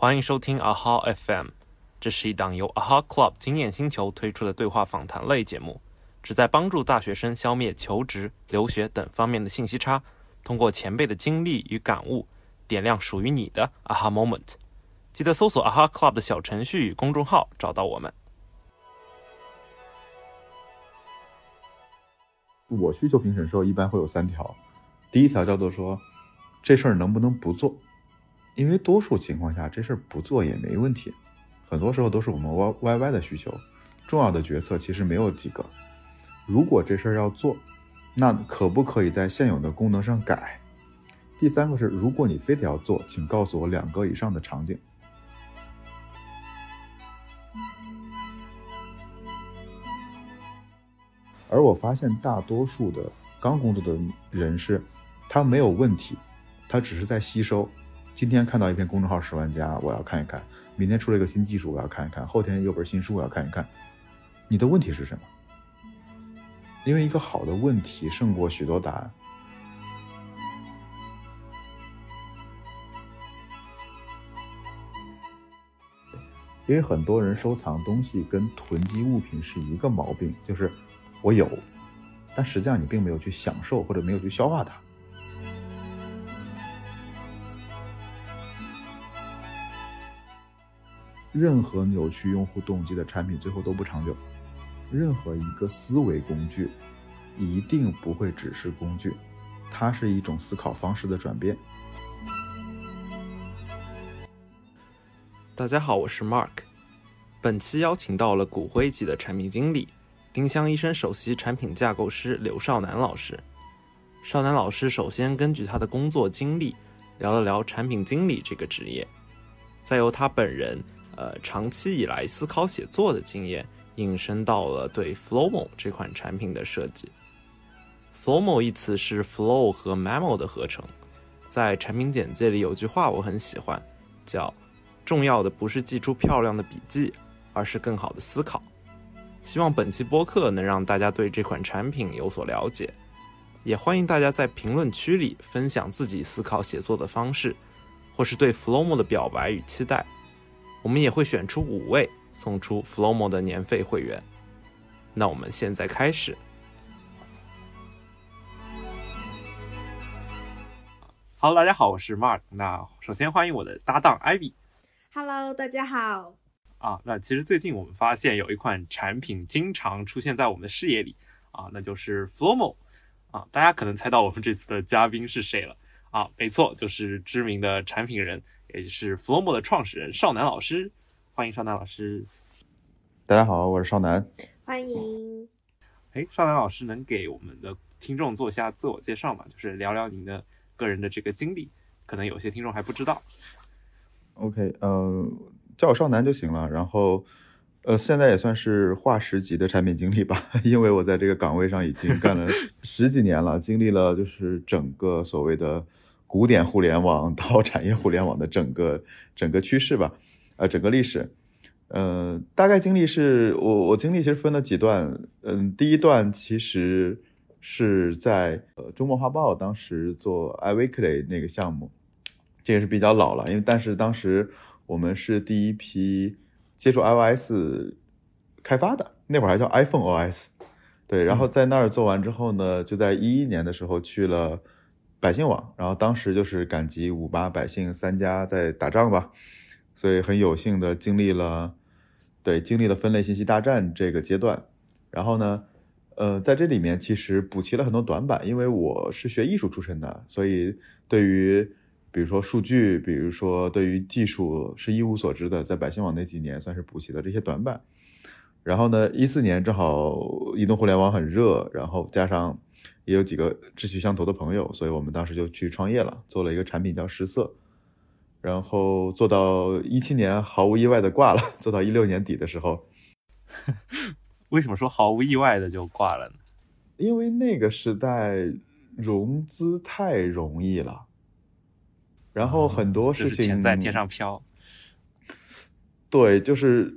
欢迎收听 AHA FM，这是一档由 AHA Club 经验星球推出的对话访谈类节目，旨在帮助大学生消灭求职、留学等方面的信息差，通过前辈的经历与感悟，点亮属于你的 AHA Moment。记得搜索 AHA Club 的小程序与公众号，找到我们。我需求评审时候一般会有三条，第一条叫做说这事儿能不能不做，因为多数情况下这事儿不做也没问题，很多时候都是我们 Y Y Y 的需求，重要的决策其实没有几个。如果这事儿要做，那可不可以在现有的功能上改？第三个是，如果你非得要做，请告诉我两个以上的场景。而我发现大多数的刚工作的人是，他没有问题，他只是在吸收。今天看到一篇公众号十万加，我要看一看；明天出了一个新技术，我要看一看；后天有本新书，我要看一看。你的问题是什么？因为一个好的问题胜过许多答案。因为很多人收藏东西跟囤积物品是一个毛病，就是我有，但实际上你并没有去享受或者没有去消化它。任何扭曲用户动机的产品最后都不长久。任何一个思维工具一定不会只是工具，它是一种思考方式的转变。大家好，我是 Mark。本期邀请到了骨灰级的产品经理、丁香医生首席产品架构师刘少南老师。少南老师首先根据他的工作经历聊了聊产品经理这个职业，再由他本人呃长期以来思考写作的经验。引申到了对 Flowmo 这款产品的设计。Flowmo 一词是 Flow 和 Memo 的合成，在产品简介里有句话我很喜欢，叫“重要的不是记出漂亮的笔记，而是更好的思考”。希望本期播客能让大家对这款产品有所了解，也欢迎大家在评论区里分享自己思考写作的方式，或是对 Flowmo 的表白与期待。我们也会选出五位。送出 Flowmo 的年费会员。那我们现在开始。Hello，大家好，我是 Mark。那首先欢迎我的搭档 Ivy。Hello，大家好。啊，那其实最近我们发现有一款产品经常出现在我们的视野里啊，那就是 Flowmo。啊，大家可能猜到我们这次的嘉宾是谁了啊？没错，就是知名的产品人，也就是 Flowmo 的创始人少南老师。欢迎少南老师，大家好，我是少南，欢迎。哎，少南老师能给我们的听众做一下自我介绍吗？就是聊聊您的个人的这个经历，可能有些听众还不知道。OK，呃，叫我少南就行了。然后，呃，现在也算是化石级的产品经理吧，因为我在这个岗位上已经干了十几年了，经历了就是整个所谓的古典互联网到 产业互联网的整个整个趋势吧。呃，整个历史，呃，大概经历是我我经历其实分了几段，嗯，第一段其实是在呃周末画报当时做 iWeekly 那个项目，这也是比较老了，因为但是当时我们是第一批接触 iOS 开发的，那会儿还叫 iPhone OS，对，然后在那儿做完之后呢，就在一一年的时候去了百姓网，然后当时就是赶集五八百姓三家在打仗吧。所以很有幸的经历了，对，经历了分类信息大战这个阶段。然后呢，呃，在这里面其实补齐了很多短板，因为我是学艺术出身的，所以对于比如说数据，比如说对于技术是一无所知的。在百姓网那几年算是补齐了这些短板。然后呢，一四年正好移动互联网很热，然后加上也有几个志趣相投的朋友，所以我们当时就去创业了，做了一个产品叫十色。然后做到一七年毫无意外的挂了，做到一六年底的时候，为什么说毫无意外的就挂了呢？因为那个时代融资太容易了，然后很多事情钱在天上飘。对，就是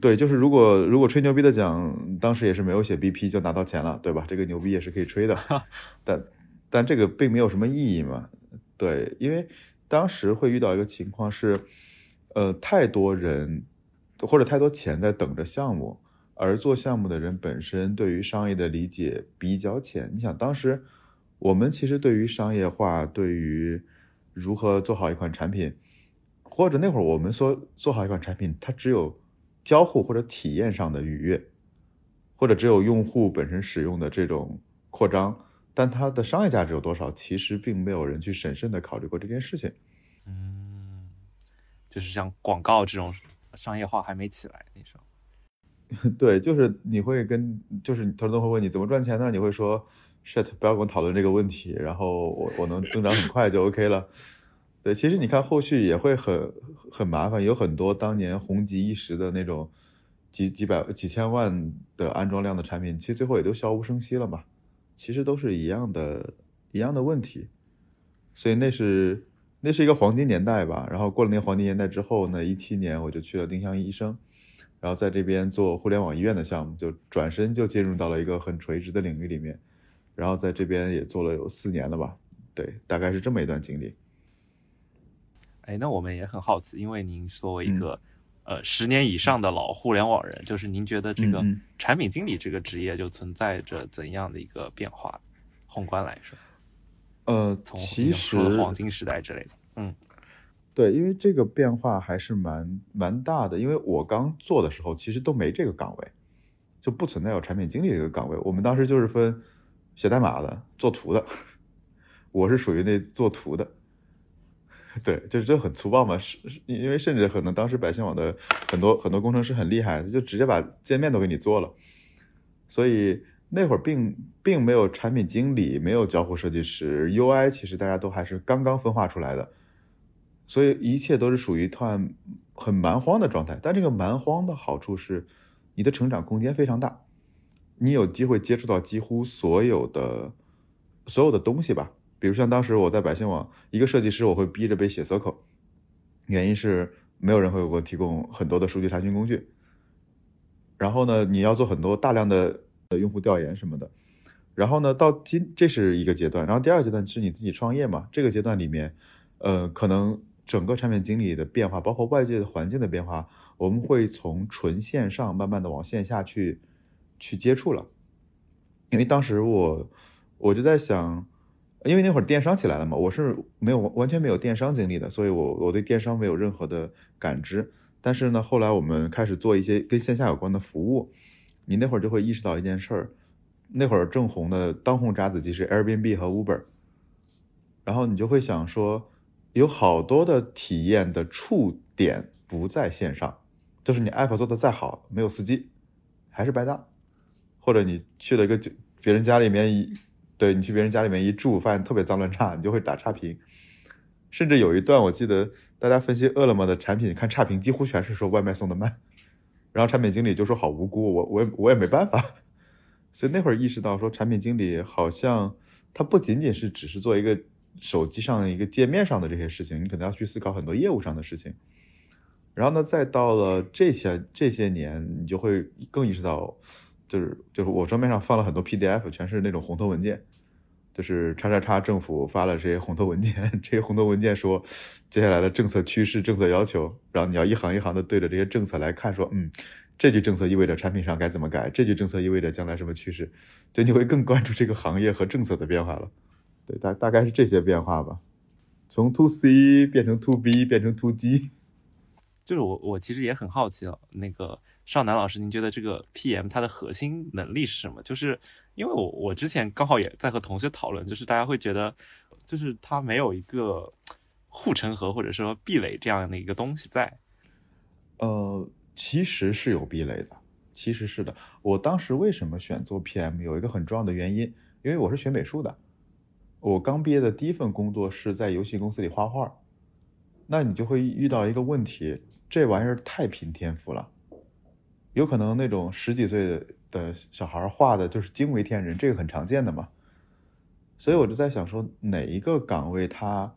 对，就是如果如果吹牛逼的讲，当时也是没有写 BP 就拿到钱了，对吧？这个牛逼也是可以吹的，但但这个并没有什么意义嘛。对，因为。当时会遇到一个情况是，呃，太多人或者太多钱在等着项目，而做项目的人本身对于商业的理解比较浅。你想，当时我们其实对于商业化，对于如何做好一款产品，或者那会儿我们说做好一款产品，它只有交互或者体验上的愉悦，或者只有用户本身使用的这种扩张，但它的商业价值有多少，其实并没有人去审慎的考虑过这件事情。嗯，就是像广告这种商业化还没起来那时候，对，就是你会跟，就是投资人会问你怎么赚钱呢？你会说，shit，不要跟我讨论这个问题，然后我我能增长很快就 OK 了。对，其实你看后续也会很很麻烦，有很多当年红极一时的那种几几百几千万的安装量的产品，其实最后也都悄无声息了嘛。其实都是一样的，一样的问题，所以那是。那是一个黄金年代吧，然后过了那个黄金年代之后，呢一七年我就去了丁香医生，然后在这边做互联网医院的项目，就转身就进入到了一个很垂直的领域里面，然后在这边也做了有四年了吧，对，大概是这么一段经历。哎，那我们也很好奇，因为您作为一个呃十年以上的老互联网人，就是您觉得这个产品经理这个职业就存在着怎样的一个变化？宏观来说。呃，从其实黄金时代之类的，嗯，对，因为这个变化还是蛮蛮大的。因为我刚做的时候，其实都没这个岗位，就不存在有产品经理这个岗位。我们当时就是分写代码的、做图的，我是属于那做图的。对，就是这很粗暴嘛，是因为甚至可能当时百姓网的很多很多工程师很厉害，就直接把界面都给你做了，所以。那会儿并并没有产品经理，没有交互设计师，UI 其实大家都还是刚刚分化出来的，所以一切都是属于团很蛮荒的状态。但这个蛮荒的好处是，你的成长空间非常大，你有机会接触到几乎所有的所有的东西吧。比如像当时我在百姓网，一个设计师我会逼着背写 Circle，原因是没有人会给我提供很多的数据查询工具。然后呢，你要做很多大量的。用户调研什么的，然后呢，到今这是一个阶段，然后第二阶段是你自己创业嘛？这个阶段里面，呃，可能整个产品经理的变化，包括外界的环境的变化，我们会从纯线上慢慢的往线下去去接触了。因为当时我我就在想，因为那会儿电商起来了嘛，我是没有完全没有电商经历的，所以我我对电商没有任何的感知。但是呢，后来我们开始做一些跟线下有关的服务。你那会儿就会意识到一件事儿，那会儿正红的当红炸子鸡是 Airbnb 和 Uber，然后你就会想说，有好多的体验的触点不在线上，就是你 App 做的再好，没有司机，还是白搭，或者你去了一个别人家里面，对你去别人家里面一住，发现特别脏乱差，你就会打差评，甚至有一段我记得大家分析饿了么的产品看差评，几乎全是说外卖送的慢。然后产品经理就说好无辜，我我也我也没办法，所以那会儿意识到说产品经理好像他不仅仅是只是做一个手机上的一个界面上的这些事情，你可能要去思考很多业务上的事情。然后呢，再到了这些这些年，你就会更意识到，就是就是我桌面上放了很多 PDF，全是那种红头文件。就是叉叉叉政府发了这些红头文件，这些红头文件说接下来的政策趋势、政策要求，然后你要一行一行的对着这些政策来看，说嗯，这句政策意味着产品上该怎么改，这句政策意味着将来什么趋势，就你会更关注这个行业和政策的变化了。对，大大概是这些变化吧，从 to C 变成 to B 变成 to G。就是我我其实也很好奇了，那个少南老师，您觉得这个 PM 它的核心能力是什么？就是。因为我我之前刚好也在和同学讨论，就是大家会觉得，就是它没有一个护城河或者说壁垒这样的一个东西在。呃，其实是有壁垒的，其实是的。我当时为什么选做 PM，有一个很重要的原因，因为我是学美术的，我刚毕业的第一份工作是在游戏公司里画画，那你就会遇到一个问题，这玩意儿太拼天赋了，有可能那种十几岁的。小孩画的就是惊为天人，这个很常见的嘛。所以我就在想说，哪一个岗位它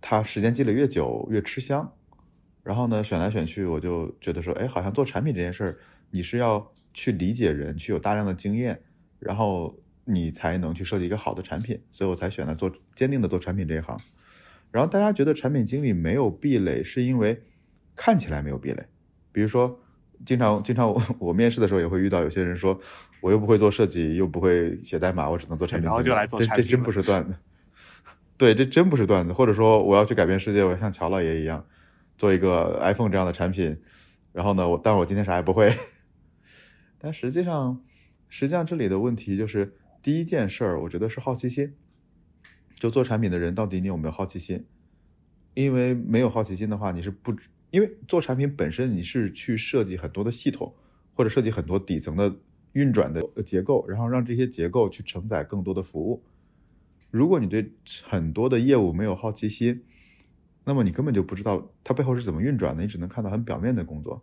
它时间积累越久越吃香。然后呢，选来选去，我就觉得说，哎，好像做产品这件事儿，你是要去理解人，去有大量的经验，然后你才能去设计一个好的产品。所以我才选了做坚定的做产品这一行。然后大家觉得产品经理没有壁垒，是因为看起来没有壁垒。比如说，经常经常我 我面试的时候也会遇到有些人说，我又不会做设计，又不会写代码，我只能做产品。然后就来做这产品这这真不是 段子。对，这真不是段子。或者说，我要去改变世界，我要像乔老爷一样，做一个 iPhone 这样的产品。然后呢，我但是我今天啥也不会。但实际上，实际上这里的问题就是第一件事儿，我觉得是好奇心。就做产品的人，到底你有没有好奇心？因为没有好奇心的话，你是不因为做产品本身你是去设计很多的系统，或者设计很多底层的运转的结构，然后让这些结构去承载更多的服务。如果你对很多的业务没有好奇心，那么你根本就不知道它背后是怎么运转的，你只能看到很表面的工作。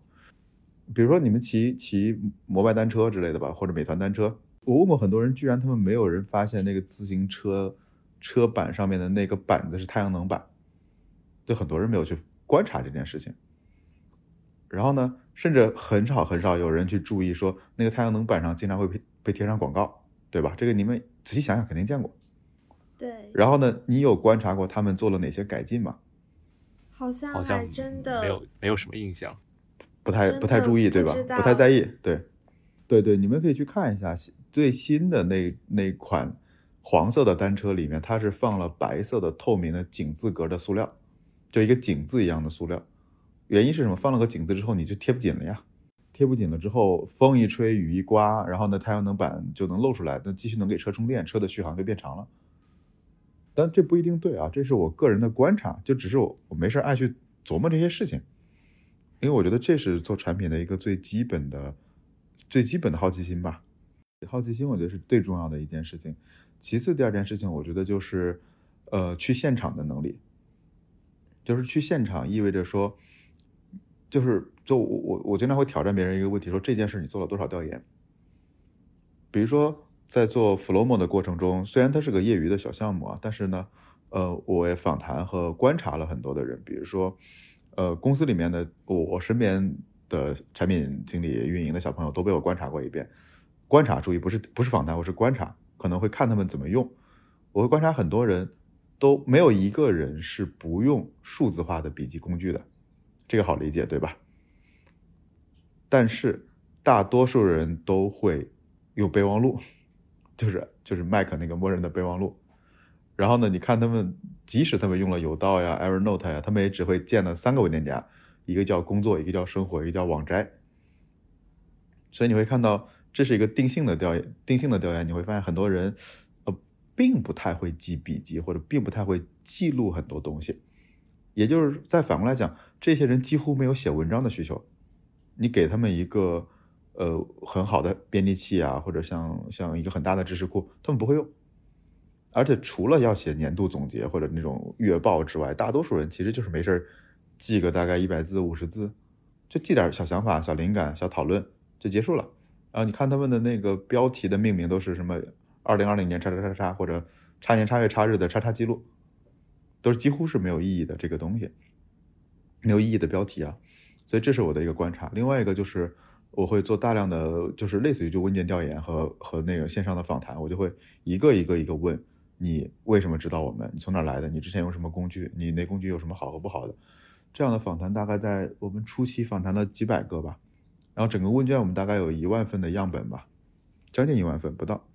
比如说你们骑骑摩拜单车之类的吧，或者美团单车，我问过很多人，居然他们没有人发现那个自行车车板上面的那个板子是太阳能板，对很多人没有去观察这件事情。然后呢，甚至很少很少有人去注意说那个太阳能板上经常会被被贴上广告，对吧？这个你们仔细想想肯定见过。对，然后呢，你有观察过他们做了哪些改进吗？好像好像还真的没有没有什么印象。不太不太注意，对吧？不太在意，对，对对，你们可以去看一下最新的那那款黄色的单车里面，它是放了白色的透明的井字格的塑料，就一个井字一样的塑料。原因是什么？放了个井字之后，你就贴不紧了呀。贴不紧了之后，风一吹，雨一刮，然后呢，太阳能板就能露出来，那继续能给车充电，车的续航就变长了。但这不一定对啊，这是我个人的观察，就只是我我没事爱去琢磨这些事情。因为我觉得这是做产品的一个最基本的、最基本的好奇心吧。好奇心，我觉得是最重要的一件事情。其次，第二件事情，我觉得就是，呃，去现场的能力。就是去现场意味着说，就是就我我我经常会挑战别人一个问题，说这件事你做了多少调研？比如说在做 Flomo 的过程中，虽然它是个业余的小项目啊，但是呢，呃，我也访谈和观察了很多的人，比如说。呃，公司里面的我我身边的产品经理、运营的小朋友都被我观察过一遍。观察，注意不是不是访谈，我是观察，可能会看他们怎么用。我会观察很多人，都没有一个人是不用数字化的笔记工具的，这个好理解对吧？但是大多数人都会用备忘录，就是就是 Mac 那个默认的备忘录。然后呢，你看他们，即使他们用了有道呀、Evernote 呀，他们也只会建了三个文件夹，一个叫工作，一个叫生活，一个叫网摘。所以你会看到，这是一个定性的调研，定性的调研，你会发现很多人，并不太会记笔记，或者并不太会记录很多东西。也就是再反过来讲，这些人几乎没有写文章的需求。你给他们一个呃很好的编辑器啊，或者像像一个很大的知识库，他们不会用。而且除了要写年度总结或者那种月报之外，大多数人其实就是没事儿记个大概一百字、五十字，就记点小想法、小灵感、小讨论就结束了。然后你看他们的那个标题的命名都是什么“二零二零年叉叉叉叉”或者“叉年叉月叉日”的叉叉记录，都是几乎是没有意义的这个东西，没有意义的标题啊。所以这是我的一个观察。另外一个就是我会做大量的就是类似于就问卷调研和和那个线上的访谈，我就会一个一个一个问。你为什么知道我们？你从哪来的？你之前用什么工具？你那工具有什么好和不好的？这样的访谈大概在我们初期访谈了几百个吧，然后整个问卷我们大概有一万份的样本吧，将近一万份不到。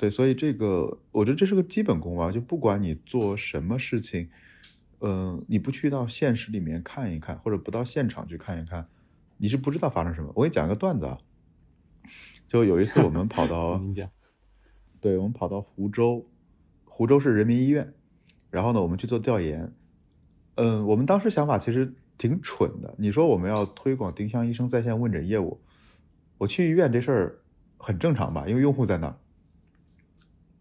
对，所以这个我觉得这是个基本功吧，就不管你做什么事情，嗯，你不去到现实里面看一看，或者不到现场去看一看，你是不知道发生什么。我给你讲一个段子啊，就有一次我们跑到。对，我们跑到湖州，湖州市人民医院，然后呢，我们去做调研。嗯，我们当时想法其实挺蠢的。你说我们要推广丁香医生在线问诊业务，我去医院这事儿很正常吧？因为用户在那儿，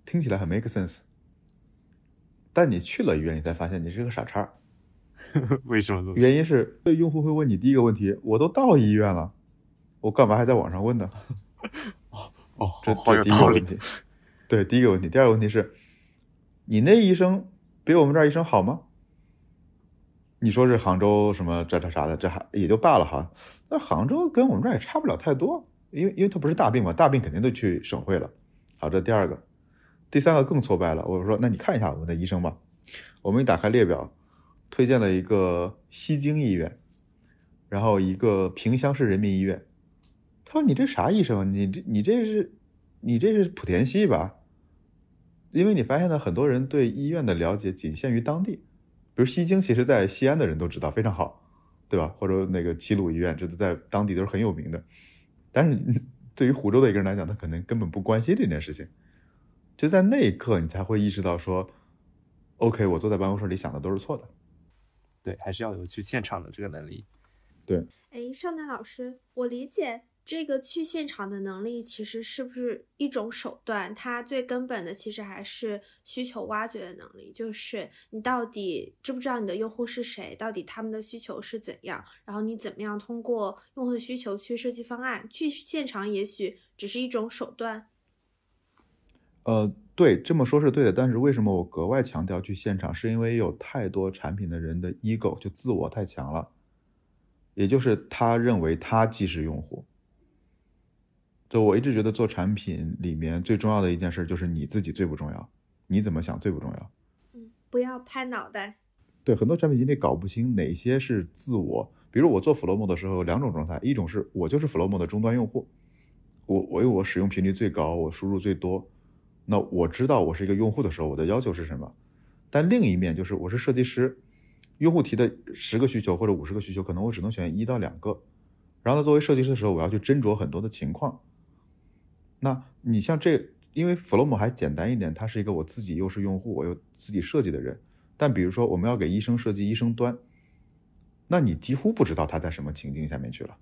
听起来很 make sense。但你去了医院，你才发现你是个傻叉。为什么？原因是，对用户会问你第一个问题：我都到医院了，我干嘛还在网上问呢？哦哦，这这第一个问。题。对，第一个问题，第二个问题是，你那医生比我们这儿医生好吗？你说是杭州什么这这啥的，这还也就罢了哈。那杭州跟我们这儿也差不了太多，因为因为它不是大病嘛，大病肯定都去省会了。好，这第二个，第三个更挫败了。我说，那你看一下我们的医生吧。我们一打开列表，推荐了一个西京医院，然后一个萍乡市人民医院。他说：“你这啥医生？你这你这是你这是莆田系吧？因为你发现呢，很多人对医院的了解仅限于当地，比如西京，其实在西安的人都知道非常好，对吧？或者那个齐鲁医院，这都在当地都是很有名的。但是 对于湖州的一个人来讲，他可能根本不关心这件事情。就在那一刻，你才会意识到说，OK，我坐在办公室里想的都是错的。对，还是要有去现场的这个能力。对，哎，尚南老师，我理解。这个去现场的能力其实是不是一种手段？它最根本的其实还是需求挖掘的能力，就是你到底知不知道你的用户是谁，到底他们的需求是怎样，然后你怎么样通过用户的需求去设计方案。去现场也许只是一种手段。呃，对，这么说是对的，但是为什么我格外强调去现场？是因为有太多产品的人的 ego 就自我太强了，也就是他认为他既是用户。就我一直觉得做产品里面最重要的一件事就是你自己最不重要，你怎么想最不重要。嗯，不要拍脑袋。对，很多产品经理搞不清哪些是自我。比如我做 Flomo 的时候有两种状态，一种是我就是 Flomo 的终端用户，我我有我使用频率最高，我输入最多，那我知道我是一个用户的时候，我的要求是什么。但另一面就是我是设计师，用户提的十个需求或者五十个需求，可能我只能选一到两个。然后呢，作为设计师的时候，我要去斟酌很多的情况。那你像这，因为 Flomo 还简单一点，它是一个我自己又是用户，我又自己设计的人。但比如说我们要给医生设计医生端，那你几乎不知道他在什么情境下面去了。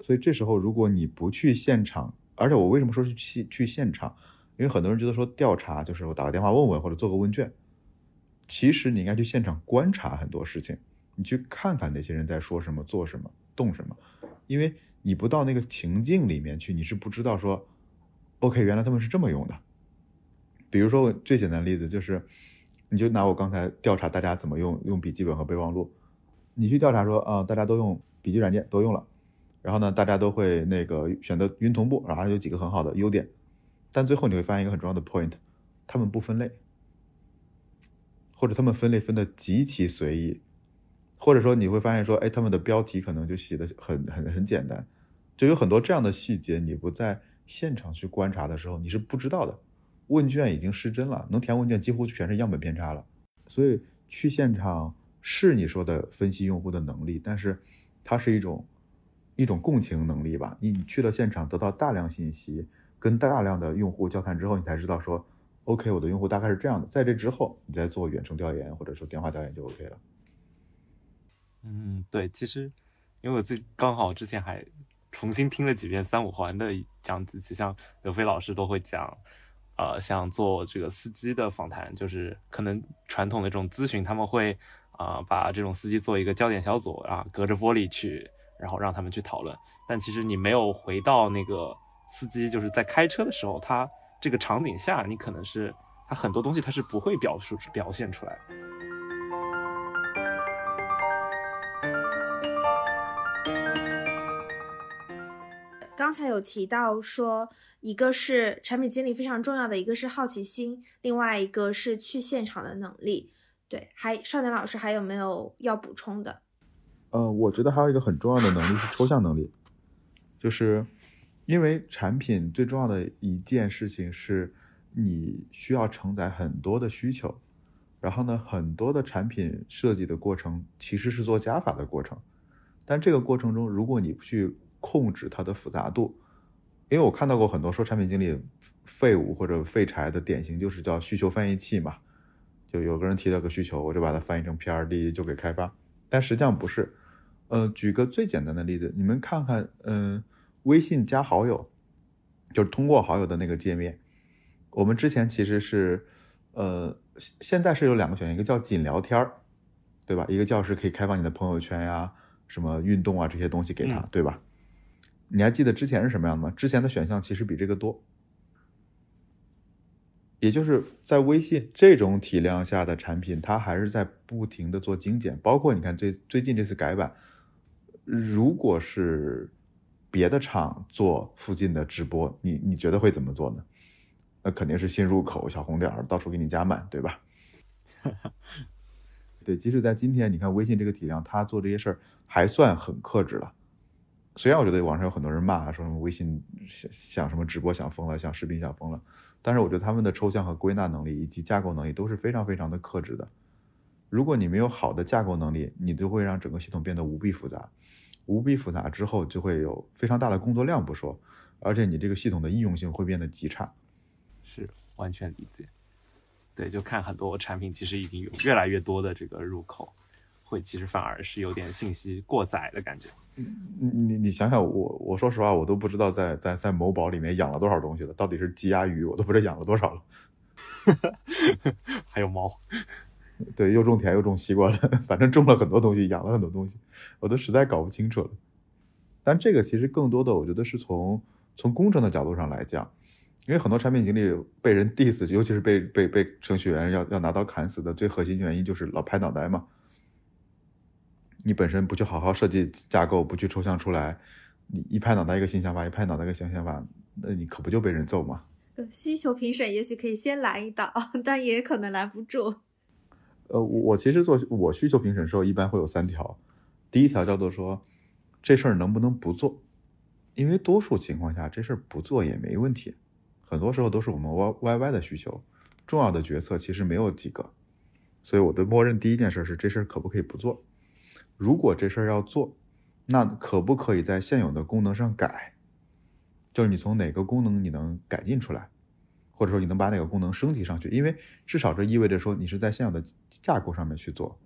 所以这时候如果你不去现场，而且我为什么说是去去现场？因为很多人觉得说调查就是我打个电话问问或者做个问卷，其实你应该去现场观察很多事情，你去看看那些人在说什么、做什么、动什么，因为你不到那个情境里面去，你是不知道说。OK，原来他们是这么用的。比如说，最简单的例子就是，你就拿我刚才调查大家怎么用用笔记本和备忘录，你去调查说啊，大家都用笔记软件都用了，然后呢，大家都会那个选择云同步，然后有几个很好的优点，但最后你会发现一个很重要的 point，他们不分类，或者他们分类分的极其随意，或者说你会发现说，哎，他们的标题可能就写的很很很简单，就有很多这样的细节，你不在。现场去观察的时候，你是不知道的。问卷已经失真了，能填问卷几乎全是样本偏差了。所以去现场是你说的分析用户的能力，但是它是一种一种共情能力吧。你去了现场，得到大量信息，跟大量的用户交谈之后，你才知道说，OK，我的用户大概是这样的。在这之后，你再做远程调研或者说电话调研就 OK 了。嗯，对，其实因为我自己刚好之前还。重新听了几遍三五环的讲几期，像刘飞老师都会讲，呃，像做这个司机的访谈，就是可能传统的这种咨询，他们会啊把这种司机做一个焦点小组啊，隔着玻璃去，然后让他们去讨论。但其实你没有回到那个司机就是在开车的时候，他这个场景下，你可能是他很多东西他是不会表述表现出来。刚才有提到说，一个是产品经理非常重要的，一个是好奇心，另外一个是去现场的能力。对，还少年老师还有没有要补充的？呃，我觉得还有一个很重要的能力是抽象能力，就是因为产品最重要的一件事情是你需要承载很多的需求，然后呢，很多的产品设计的过程其实是做加法的过程，但这个过程中，如果你不去控制它的复杂度，因为我看到过很多说产品经理废物或者废柴的典型，就是叫需求翻译器嘛。就有个人提到个需求，我就把它翻译成 PRD 就给开发，但实际上不是。呃，举个最简单的例子，你们看看，嗯，微信加好友，就是通过好友的那个界面，我们之前其实是，呃，现在是有两个选项，一个叫仅聊天儿，对吧？一个叫是可以开放你的朋友圈呀、什么运动啊这些东西给他，对吧？你还记得之前是什么样的吗？之前的选项其实比这个多，也就是在微信这种体量下的产品，它还是在不停的做精简。包括你看最最近这次改版，如果是别的厂做附近的直播，你你觉得会怎么做呢？那肯定是新入口小红点儿，到处给你加满，对吧？对，即使在今天，你看微信这个体量，他做这些事儿还算很克制了。虽然我觉得网上有很多人骂，说什么微信想想什么直播想疯了，想视频想疯了，但是我觉得他们的抽象和归纳能力以及架构能力都是非常非常的克制的。如果你没有好的架构能力，你就会让整个系统变得无比复杂。无比复杂之后，就会有非常大的工作量不说，而且你这个系统的易用性会变得极差。是完全理解。对，就看很多产品，其实已经有越来越多的这个入口，会其实反而是有点信息过载的感觉。你你你想想，我我说实话，我都不知道在在在某宝里面养了多少东西了，到底是鸡鸭鱼，我都不知道养了多少了。还有猫，对，又种田又种西瓜的，反正种了很多东西，养了很多东西，我都实在搞不清楚了。但这个其实更多的，我觉得是从从工程的角度上来讲。因为很多产品经理被人 diss，尤其是被被被程序员要要拿刀砍死的最核心原因就是老拍脑袋嘛。你本身不去好好设计架构，不去抽象出来，你一拍脑袋一个新想法，一拍脑袋一个新想法，那你可不就被人揍吗？需求评审也许可以先拦一刀，但也可能拦不住。呃，我其实做我需求评审时候一般会有三条，第一条叫做说这事儿能不能不做，因为多数情况下这事儿不做也没问题。很多时候都是我们 Y Y Y 的需求，重要的决策其实没有几个，所以我的默认第一件事是这事儿可不可以不做？如果这事儿要做，那可不可以在现有的功能上改？就是你从哪个功能你能改进出来，或者说你能把哪个功能升级上去？因为至少这意味着说你是在现有的架构上面去做。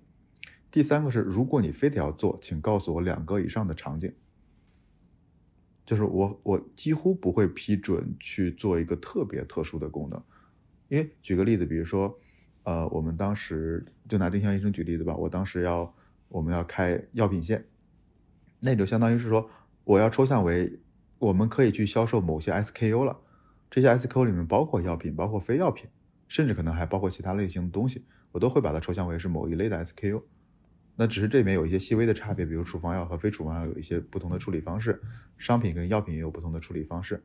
第三个是，如果你非得要做，请告诉我两个以上的场景。就是我，我几乎不会批准去做一个特别特殊的功能，因为举个例子，比如说，呃，我们当时就拿丁香医生举例子吧，我当时要我们要开药品线，那就相当于是说，我要抽象为我们可以去销售某些 SKU 了，这些 SKU 里面包括药品，包括非药品，甚至可能还包括其他类型的东西，我都会把它抽象为是某一类的 SKU。那只是这里面有一些细微的差别，比如处方药和非处方药有一些不同的处理方式，商品跟药品也有不同的处理方式。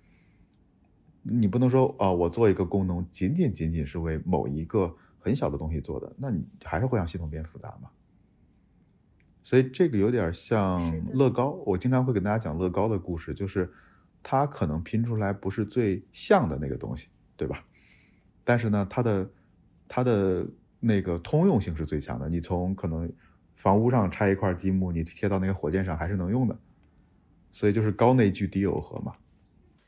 你不能说啊，我做一个功能仅仅仅仅是为某一个很小的东西做的，那你还是会让系统变复杂嘛？所以这个有点像乐高，我经常会给大家讲乐高的故事，就是它可能拼出来不是最像的那个东西，对吧？但是呢，它的它的那个通用性是最强的，你从可能。房屋上拆一块积木，你贴到那个火箭上还是能用的，所以就是高内聚低耦合嘛。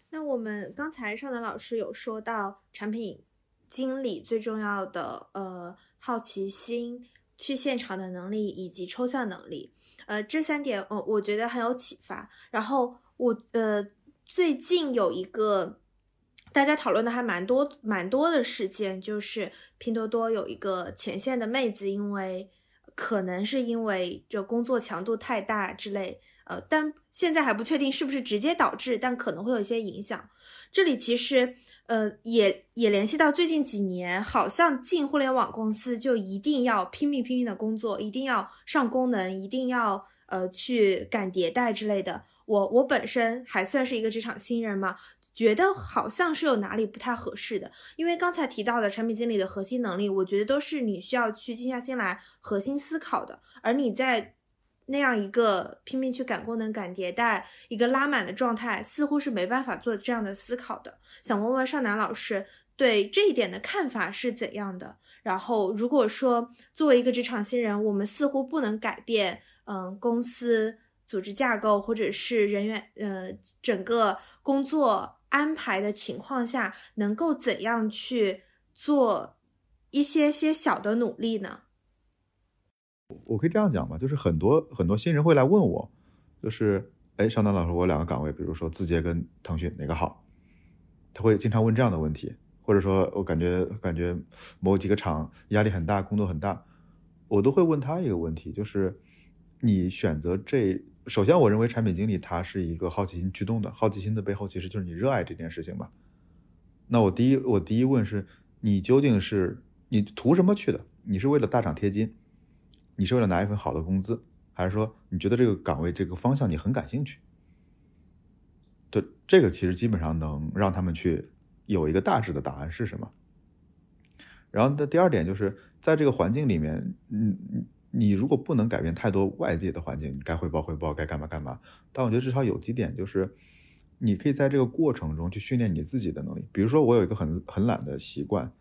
那我们刚才尚南老师有说到产品经理最重要的呃好奇心、去现场的能力以及抽象能力，呃这三点我我觉得很有启发。然后我呃最近有一个大家讨论的还蛮多蛮多的事件，就是拼多多有一个前线的妹子因为。可能是因为这工作强度太大之类，呃，但现在还不确定是不是直接导致，但可能会有一些影响。这里其实，呃，也也联系到最近几年，好像进互联网公司就一定要拼命拼命的工作，一定要上功能，一定要呃去赶迭代之类的。我我本身还算是一个职场新人嘛。觉得好像是有哪里不太合适的，因为刚才提到的产品经理的核心能力，我觉得都是你需要去静下心来核心思考的。而你在那样一个拼命去赶功能、赶迭代、一个拉满的状态，似乎是没办法做这样的思考的。想问问少南老师对这一点的看法是怎样的？然后，如果说作为一个职场新人，我们似乎不能改变，嗯，公司组织架构或者是人员，呃，整个工作。安排的情况下，能够怎样去做一些些小的努力呢？我可以这样讲吧，就是很多很多新人会来问我，就是哎，尚丹老师，我两个岗位，比如说字节跟腾讯哪个好？他会经常问这样的问题，或者说我感觉感觉某几个厂压力很大，工作很大，我都会问他一个问题，就是你选择这。首先，我认为产品经理他是一个好奇心驱动的，好奇心的背后其实就是你热爱这件事情吧。那我第一，我第一问是，你究竟是你图什么去的？你是为了大厂贴金，你是为了拿一份好的工资，还是说你觉得这个岗位这个方向你很感兴趣？对，这个其实基本上能让他们去有一个大致的答案是什么。然后的第二点就是在这个环境里面，嗯，你如果不能改变太多外界的环境，该汇报汇报，该干嘛干嘛。但我觉得至少有几点就是，你可以在这个过程中去训练你自己的能力。比如说，我有一个很很懒的习惯，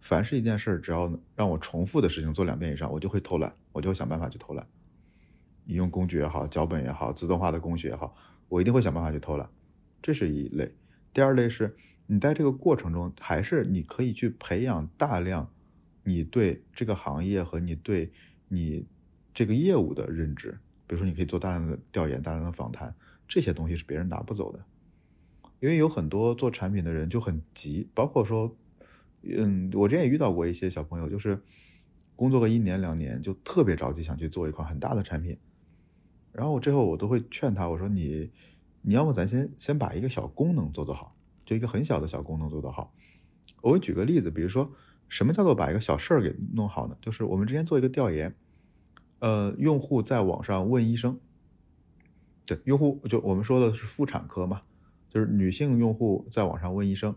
凡是一件事儿，只要让我重复的事情做两遍以上，我就会偷懒，我就会想办法去偷懒。你用工具也好，脚本也好，自动化的工具也好，我一定会想办法去偷懒。这是一类。第二类是。你在这个过程中，还是你可以去培养大量你对这个行业和你对你这个业务的认知。比如说，你可以做大量的调研、大量的访谈，这些东西是别人拿不走的。因为有很多做产品的人就很急，包括说，嗯，我之前也遇到过一些小朋友，就是工作个一年两年就特别着急，想去做一款很大的产品。然后最后我都会劝他，我说你，你要么咱先先把一个小功能做做好。就一个很小的小功能做得好，我会举个例子，比如说什么叫做把一个小事儿给弄好呢？就是我们之前做一个调研，呃，用户在网上问医生，对，用户就我们说的是妇产科嘛，就是女性用户在网上问医生，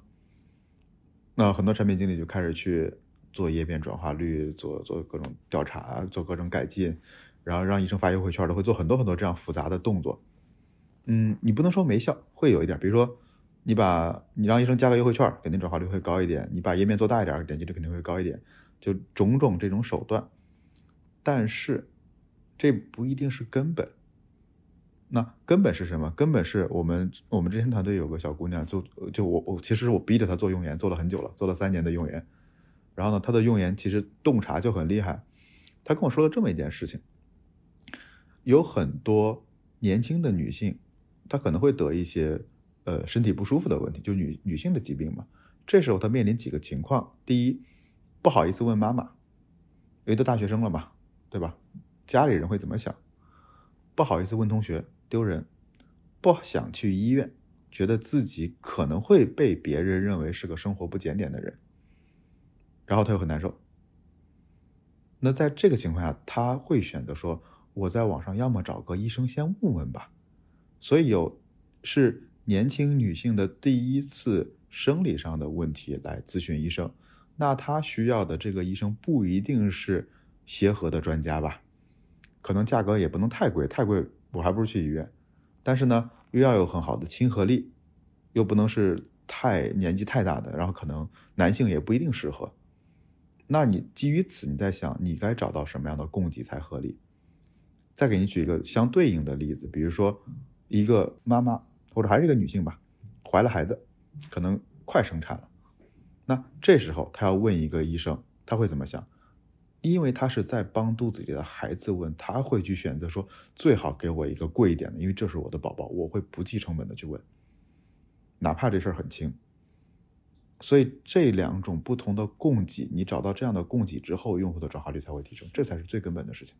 那很多产品经理就开始去做页面转化率，做做各种调查，做各种改进，然后让医生发优惠券，都会做很多很多这样复杂的动作。嗯，你不能说没效，会有一点，比如说。你把你让医生加个优惠券，肯定转化率会高一点。你把页面做大一点，点击率肯定会高一点。就种种这种手段，但是这不一定是根本。那根本是什么？根本是我们我们之前团队有个小姑娘，就就我我其实我逼着她做用研，做了很久了，做了三年的用研。然后呢，她的用研其实洞察就很厉害。她跟我说了这么一件事情：有很多年轻的女性，她可能会得一些。呃，身体不舒服的问题，就女女性的疾病嘛。这时候她面临几个情况：第一，不好意思问妈妈，因为都大学生了嘛，对吧？家里人会怎么想？不好意思问同学，丢人；不想去医院，觉得自己可能会被别人认为是个生活不检点的人，然后她又很难受。那在这个情况下，她会选择说：“我在网上要么找个医生先问问吧。”所以有是。年轻女性的第一次生理上的问题来咨询医生，那她需要的这个医生不一定是协和的专家吧？可能价格也不能太贵，太贵我还不如去医院。但是呢，又要有很好的亲和力，又不能是太年纪太大的，然后可能男性也不一定适合。那你基于此，你在想你该找到什么样的供给才合理？再给你举一个相对应的例子，比如说一个妈妈。或者还是一个女性吧，怀了孩子，可能快生产了。那这时候她要问一个医生，她会怎么想？因为她是在帮肚子里的孩子问，她会去选择说最好给我一个贵一点的，因为这是我的宝宝，我会不计成本的去问，哪怕这事儿很轻。所以这两种不同的供给，你找到这样的供给之后，用户的转化率才会提升，这才是最根本的事情。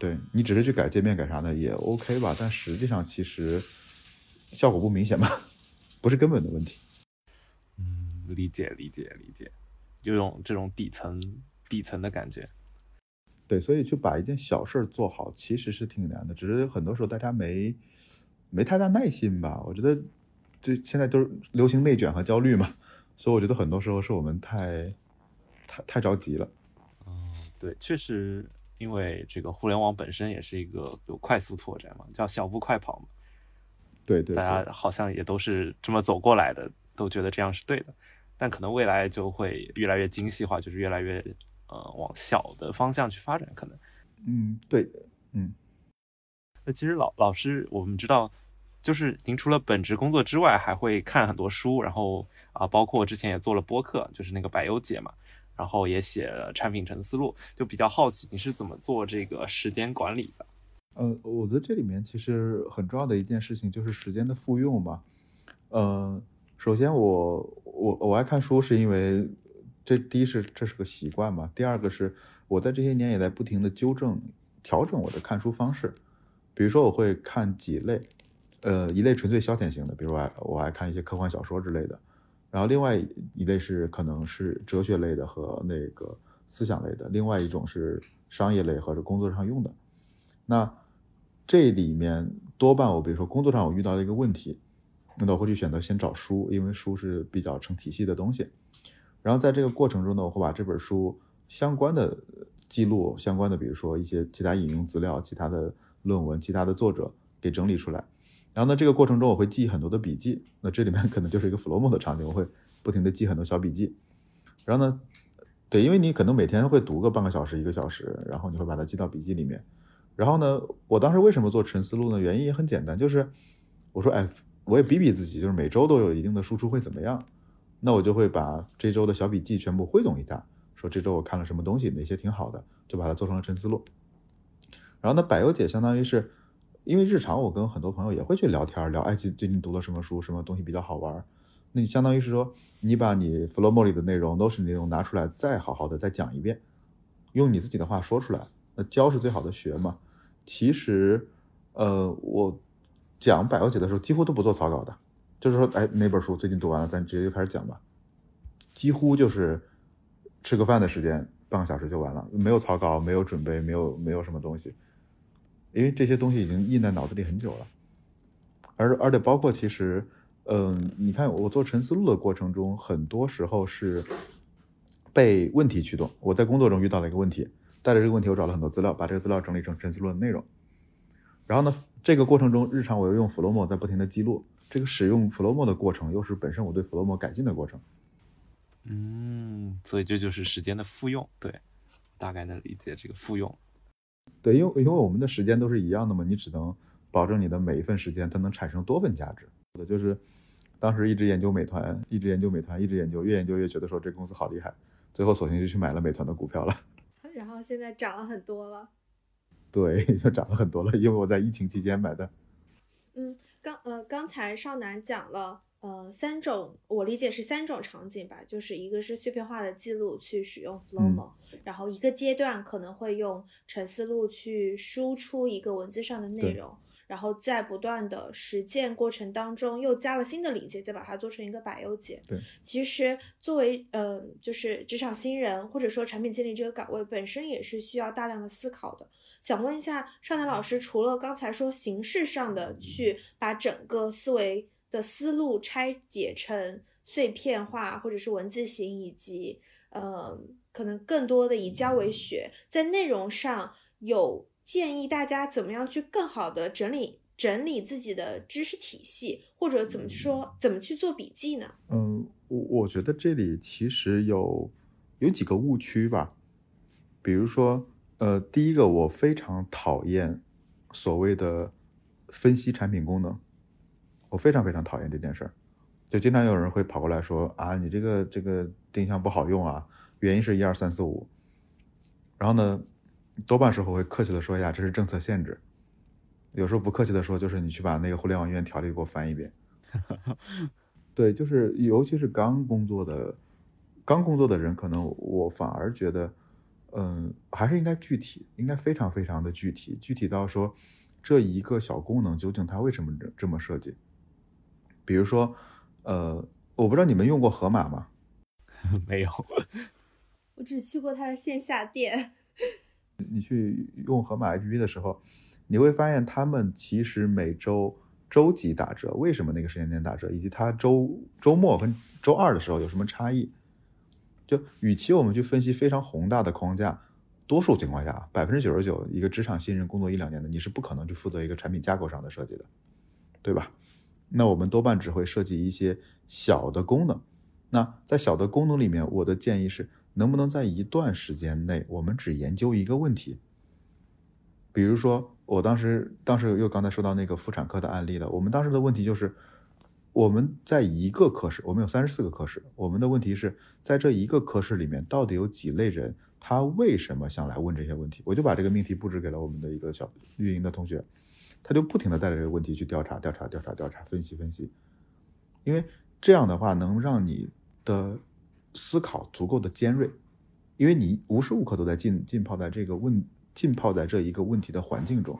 对你只是去改界面改啥的也 OK 吧，但实际上其实效果不明显吧，不是根本的问题。嗯，理解理解理解，有种这种底层底层的感觉。对，所以就把一件小事做好其实是挺难的，只是很多时候大家没没太大耐心吧。我觉得这现在都是流行内卷和焦虑嘛，所以我觉得很多时候是我们太太太着急了。嗯，对，确实。因为这个互联网本身也是一个有快速拓展嘛，叫小步快跑嘛。对对，大家好像也都是这么走过来的，都觉得这样是对的。但可能未来就会越来越精细化，就是越来越呃往小的方向去发展。可能，嗯，对，嗯。那其实老老师，我们知道，就是您除了本职工作之外，还会看很多书，然后啊，包括之前也做了播客，就是那个百优姐嘛。然后也写了产品层思路，就比较好奇你是怎么做这个时间管理的？呃，我觉得这里面其实很重要的一件事情就是时间的复用嘛。呃，首先我我我爱看书是因为这第一是这是个习惯嘛，第二个是我在这些年也在不停的纠正调整我的看书方式。比如说我会看几类，呃，一类纯粹消遣型的，比如我我爱看一些科幻小说之类的。然后另外一类是可能是哲学类的和那个思想类的，另外一种是商业类或者工作上用的。那这里面多半我比如说工作上我遇到的一个问题，那我会去选择先找书，因为书是比较成体系的东西。然后在这个过程中呢，我会把这本书相关的记录、相关的比如说一些其他引用资料、其他的论文、其他的作者给整理出来。然后呢，这个过程中我会记很多的笔记。那这里面可能就是一个 flow 的场景，我会不停的记很多小笔记。然后呢，对，因为你可能每天会读个半个小时、一个小时，然后你会把它记到笔记里面。然后呢，我当时为什么做沉思录呢？原因也很简单，就是我说，哎，我也比比自己，就是每周都有一定的输出会怎么样？那我就会把这周的小笔记全部汇总一下，说这周我看了什么东西，哪些挺好的，就把它做成了沉思录。然后呢，百优姐相当于是。因为日常我跟很多朋友也会去聊天，聊哎最最近读了什么书，什么东西比较好玩。那你相当于是说，你把你 Flow 里的内容、Notion 内容拿出来，再好好的再讲一遍，用你自己的话说出来。那教是最好的学嘛。其实，呃，我讲百欧姐的时候几乎都不做草稿的，就是说，哎，哪本书最近读完了，咱直接就开始讲吧。几乎就是吃个饭的时间，半个小时就完了，没有草稿，没有准备，没有没有什么东西。因为这些东西已经印在脑子里很久了，而而且包括其实，嗯，你看我做沉思录的过程中，很多时候是被问题驱动。我在工作中遇到了一个问题，带着这个问题，我找了很多资料，把这个资料整理成沉思录的内容。然后呢，这个过程中，日常我又用 Flomo 在不停的记录这个使用 Flomo 的过程，又是本身我对 Flomo 改进的过程。嗯，所以这就是时间的复用，对，大概能理解这个复用。对，因为因为我们的时间都是一样的嘛，你只能保证你的每一份时间它能产生多份价值。的就是当时一直研究美团，一直研究美团，一直研究，越研究越觉得说这公司好厉害，最后索性就去买了美团的股票了。然后现在涨了很多了。对，就涨了很多了，因为我在疫情期间买的。嗯，刚呃刚才少南讲了。呃，三种我理解是三种场景吧，就是一个是碎片化的记录去使用 Flomo，然后一个阶段可能会用沉思录去输出一个文字上的内容，然后在不断的实践过程当中又加了新的理解，再把它做成一个百优解。对，其实作为呃就是职场新人或者说产品经理这个岗位本身也是需要大量的思考的。想问一下尚南老师，除了刚才说形式上的去把整个思维。的思路拆解成碎片化，或者是文字型，以及呃，可能更多的以教为学，在内容上有建议大家怎么样去更好的整理整理自己的知识体系，或者怎么说怎么去做笔记呢？嗯，我我觉得这里其实有有几个误区吧，比如说，呃，第一个我非常讨厌所谓的分析产品功能。我非常非常讨厌这件事儿，就经常有人会跑过来说啊，你这个这个定向不好用啊，原因是一二三四五。然后呢，多半时候会客气的说一下，这是政策限制。有时候不客气的说，就是你去把那个互联网医院条例给我翻一遍。对，就是尤其是刚工作的，刚工作的人，可能我反而觉得，嗯，还是应该具体，应该非常非常的具体，具体到说这一个小功能究竟它为什么这么设计。比如说，呃，我不知道你们用过盒马吗？没有，我只去过它的线下店。你去用盒马 APP 的时候，你会发现他们其实每周周几打折，为什么那个时间点打折，以及它周周末跟周二的时候有什么差异？就与其我们去分析非常宏大的框架，多数情况下，百分之九十九，一个职场新人工作一两年的，你是不可能去负责一个产品架构上的设计的，对吧？那我们多半只会设计一些小的功能。那在小的功能里面，我的建议是，能不能在一段时间内，我们只研究一个问题？比如说，我当时当时又刚才说到那个妇产科的案例了。我们当时的问题就是，我们在一个科室，我们有三十四个科室，我们的问题是在这一个科室里面，到底有几类人，他为什么想来问这些问题？我就把这个命题布置给了我们的一个小运营的同学。他就不停的带着这个问题去调查、调查、调查、调查、分析、分析，因为这样的话能让你的思考足够的尖锐，因为你无时无刻都在浸浸泡在这个问浸泡在这一个问题的环境中，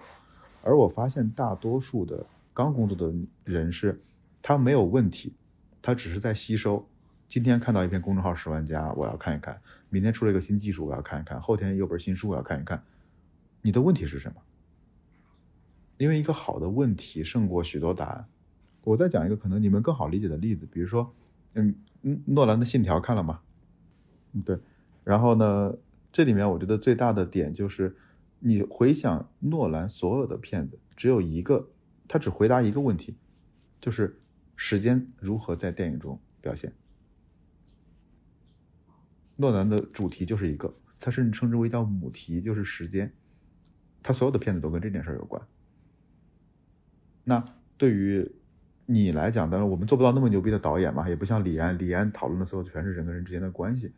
而我发现大多数的刚工作的人是，他没有问题，他只是在吸收。今天看到一篇公众号十万加，我要看一看；明天出了一个新技术，我要看一看；后天有本新书，我要看一看。你的问题是什么？因为一个好的问题胜过许多答案。我再讲一个可能你们更好理解的例子，比如说，嗯嗯，诺兰的《信条》看了吗？嗯，对。然后呢，这里面我觉得最大的点就是，你回想诺兰所有的片子，只有一个，他只回答一个问题，就是时间如何在电影中表现。诺兰的主题就是一个，他甚至称之为叫母题，就是时间。他所有的片子都跟这件事有关。那对于你来讲，当然我们做不到那么牛逼的导演嘛，也不像李安，李安讨论的所有全是人跟人之间的关系。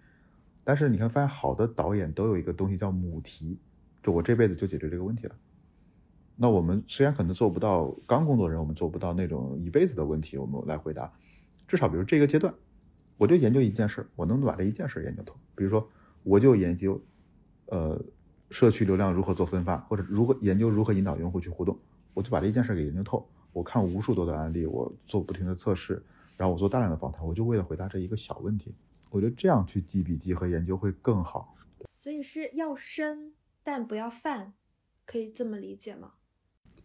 但是你看，发现好的导演都有一个东西叫母题，就我这辈子就解决这个问题了。那我们虽然可能做不到刚工作人，我们做不到那种一辈子的问题，我们来回答。至少比如这个阶段，我就研究一件事，我能把这一件事研究透。比如说，我就研究，呃，社区流量如何做分发，或者如何研究如何引导用户去互动，我就把这一件事给研究透。我看无数多的案例，我做不停的测试，然后我做大量的访谈，我就为了回答这一个小问题。我觉得这样去记笔记和研究会更好，所以是要深但不要泛，可以这么理解吗？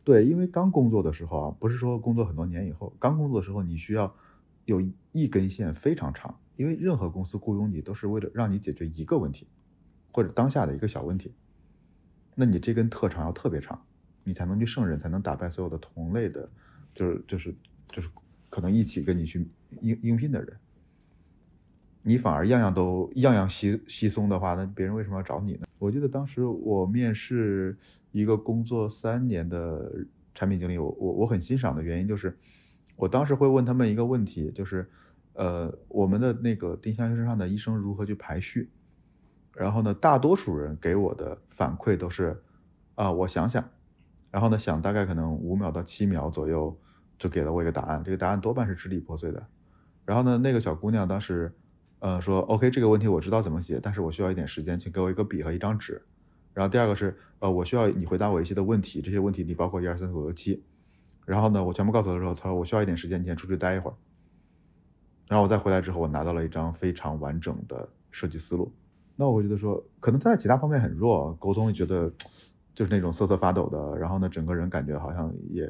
对，因为刚工作的时候啊，不是说工作很多年以后，刚工作的时候你需要有一根线非常长，因为任何公司雇佣你都是为了让你解决一个问题，或者当下的一个小问题，那你这根特长要特别长，你才能去胜任，才能打败所有的同类的，就是就是就是可能一起跟你去应应聘的人。你反而样样都样样稀稀松的话，那别人为什么要找你呢？我记得当时我面试一个工作三年的产品经理，我我我很欣赏的原因就是，我当时会问他们一个问题，就是，呃，我们的那个丁香医生上的医生如何去排序？然后呢，大多数人给我的反馈都是，啊，我想想，然后呢，想大概可能五秒到七秒左右就给了我一个答案，这个答案多半是支离破碎的。然后呢，那个小姑娘当时。呃，说 OK，这个问题我知道怎么写，但是我需要一点时间，请给我一个笔和一张纸。然后第二个是，呃，我需要你回答我一些的问题，这些问题你包括一二三四五六七。然后呢，我全部告诉他之后，他说我需要一点时间，你先出去待一会儿。然后我再回来之后，我拿到了一张非常完整的设计思路。那我觉得说，可能他在其他方面很弱，沟通觉得就是那种瑟瑟发抖的，然后呢，整个人感觉好像也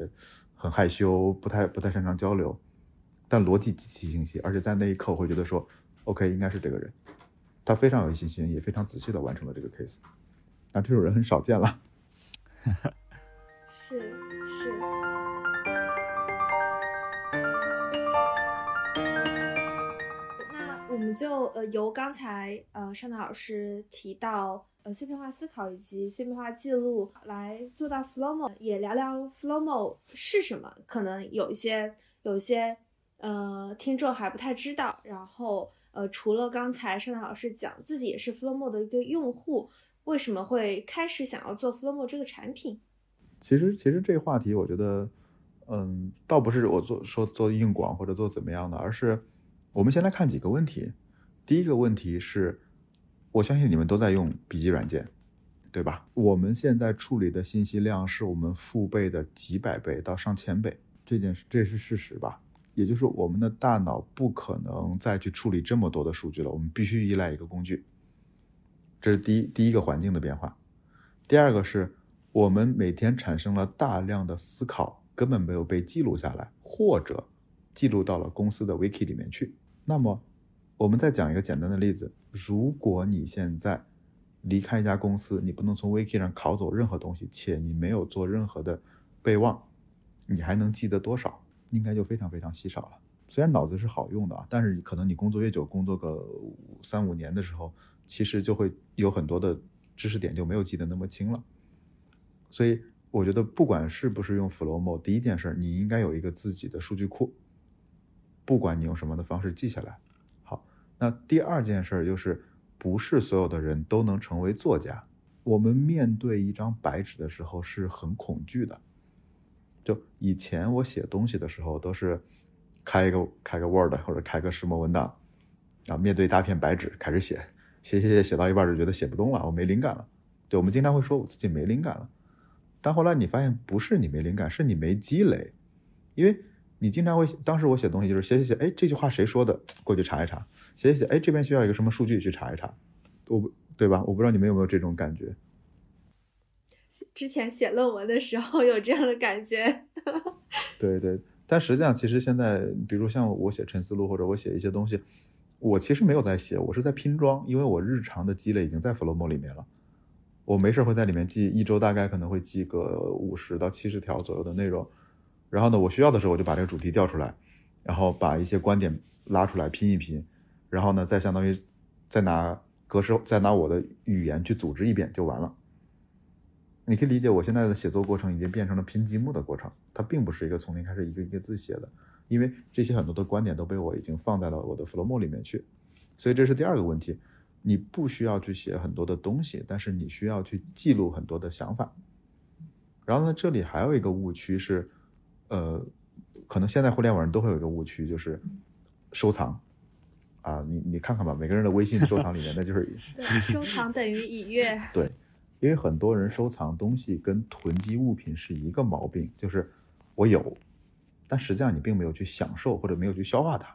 很害羞，不太不太擅长交流，但逻辑极其清晰，而且在那一刻我会觉得说。OK，应该是这个人，他非常有信心，也非常仔细的完成了这个 case。那这种人很少见了。是是。那我们就呃由刚才呃尚南老师提到呃碎片化思考以及碎片化记录来做到 Flowmo，也聊聊 Flowmo 是什么。可能有一些有一些呃听众还不太知道，然后。呃，除了刚才盛楠老师讲自己也是 Flowmo 的一个用户，为什么会开始想要做 Flowmo 这个产品？其实，其实这个话题，我觉得，嗯，倒不是我做说做硬广或者做怎么样的，而是我们先来看几个问题。第一个问题是，我相信你们都在用笔记软件，对吧？我们现在处理的信息量是我们父辈的几百倍到上千倍，这件事这是事实吧？也就是我们的大脑不可能再去处理这么多的数据了，我们必须依赖一个工具。这是第一第一个环境的变化。第二个是我们每天产生了大量的思考，根本没有被记录下来，或者记录到了公司的 wiki 里面去。那么，我们再讲一个简单的例子：如果你现在离开一家公司，你不能从 wiki 上拷走任何东西，且你没有做任何的备忘，你还能记得多少？应该就非常非常稀少了。虽然脑子是好用的啊，但是可能你工作越久，工作个三五年的时候，其实就会有很多的知识点就没有记得那么清了。所以我觉得，不管是不是用 Flowmo，第一件事你应该有一个自己的数据库，不管你用什么的方式记下来。那第二件事儿就是，不是所有的人都能成为作家。我们面对一张白纸的时候是很恐惧的。就以前我写东西的时候，都是开一个开个 Word 或者开个石墨文档，啊，面对一大片白纸开始写，写写写写到一半就觉得写不动了，我没灵感了。对，我们经常会说我自己没灵感了，但后来你发现不是你没灵感，是你没积累，因为你经常会，当时我写东西就是写写写，哎，这句话谁说的？过去查一查，写写写，哎，这边需要一个什么数据去查一查，我不对吧？我不知道你们有没有这种感觉。之前写论文的时候有这样的感觉，对对，但实际上，其实现在，比如像我写沉思录，或者我写一些东西，我其实没有在写，我是在拼装，因为我日常的积累已经在 Flowmo 里面了。我没事会在里面记，一周大概可能会记个五十到七十条左右的内容。然后呢，我需要的时候我就把这个主题调出来，然后把一些观点拉出来拼一拼，然后呢，再相当于再拿格式，再拿我的语言去组织一遍就完了。你可以理解，我现在的写作过程已经变成了拼积木的过程，它并不是一个从零开始一个一个字写的，因为这些很多的观点都被我已经放在了我的 Flowmo 里面去，所以这是第二个问题。你不需要去写很多的东西，但是你需要去记录很多的想法。然后呢，这里还有一个误区是，呃，可能现在互联网人都会有一个误区，就是收藏。啊，你你看看吧，每个人的微信收藏里面，那就是收藏等于已阅。对。因为很多人收藏东西跟囤积物品是一个毛病，就是我有，但实际上你并没有去享受或者没有去消化它。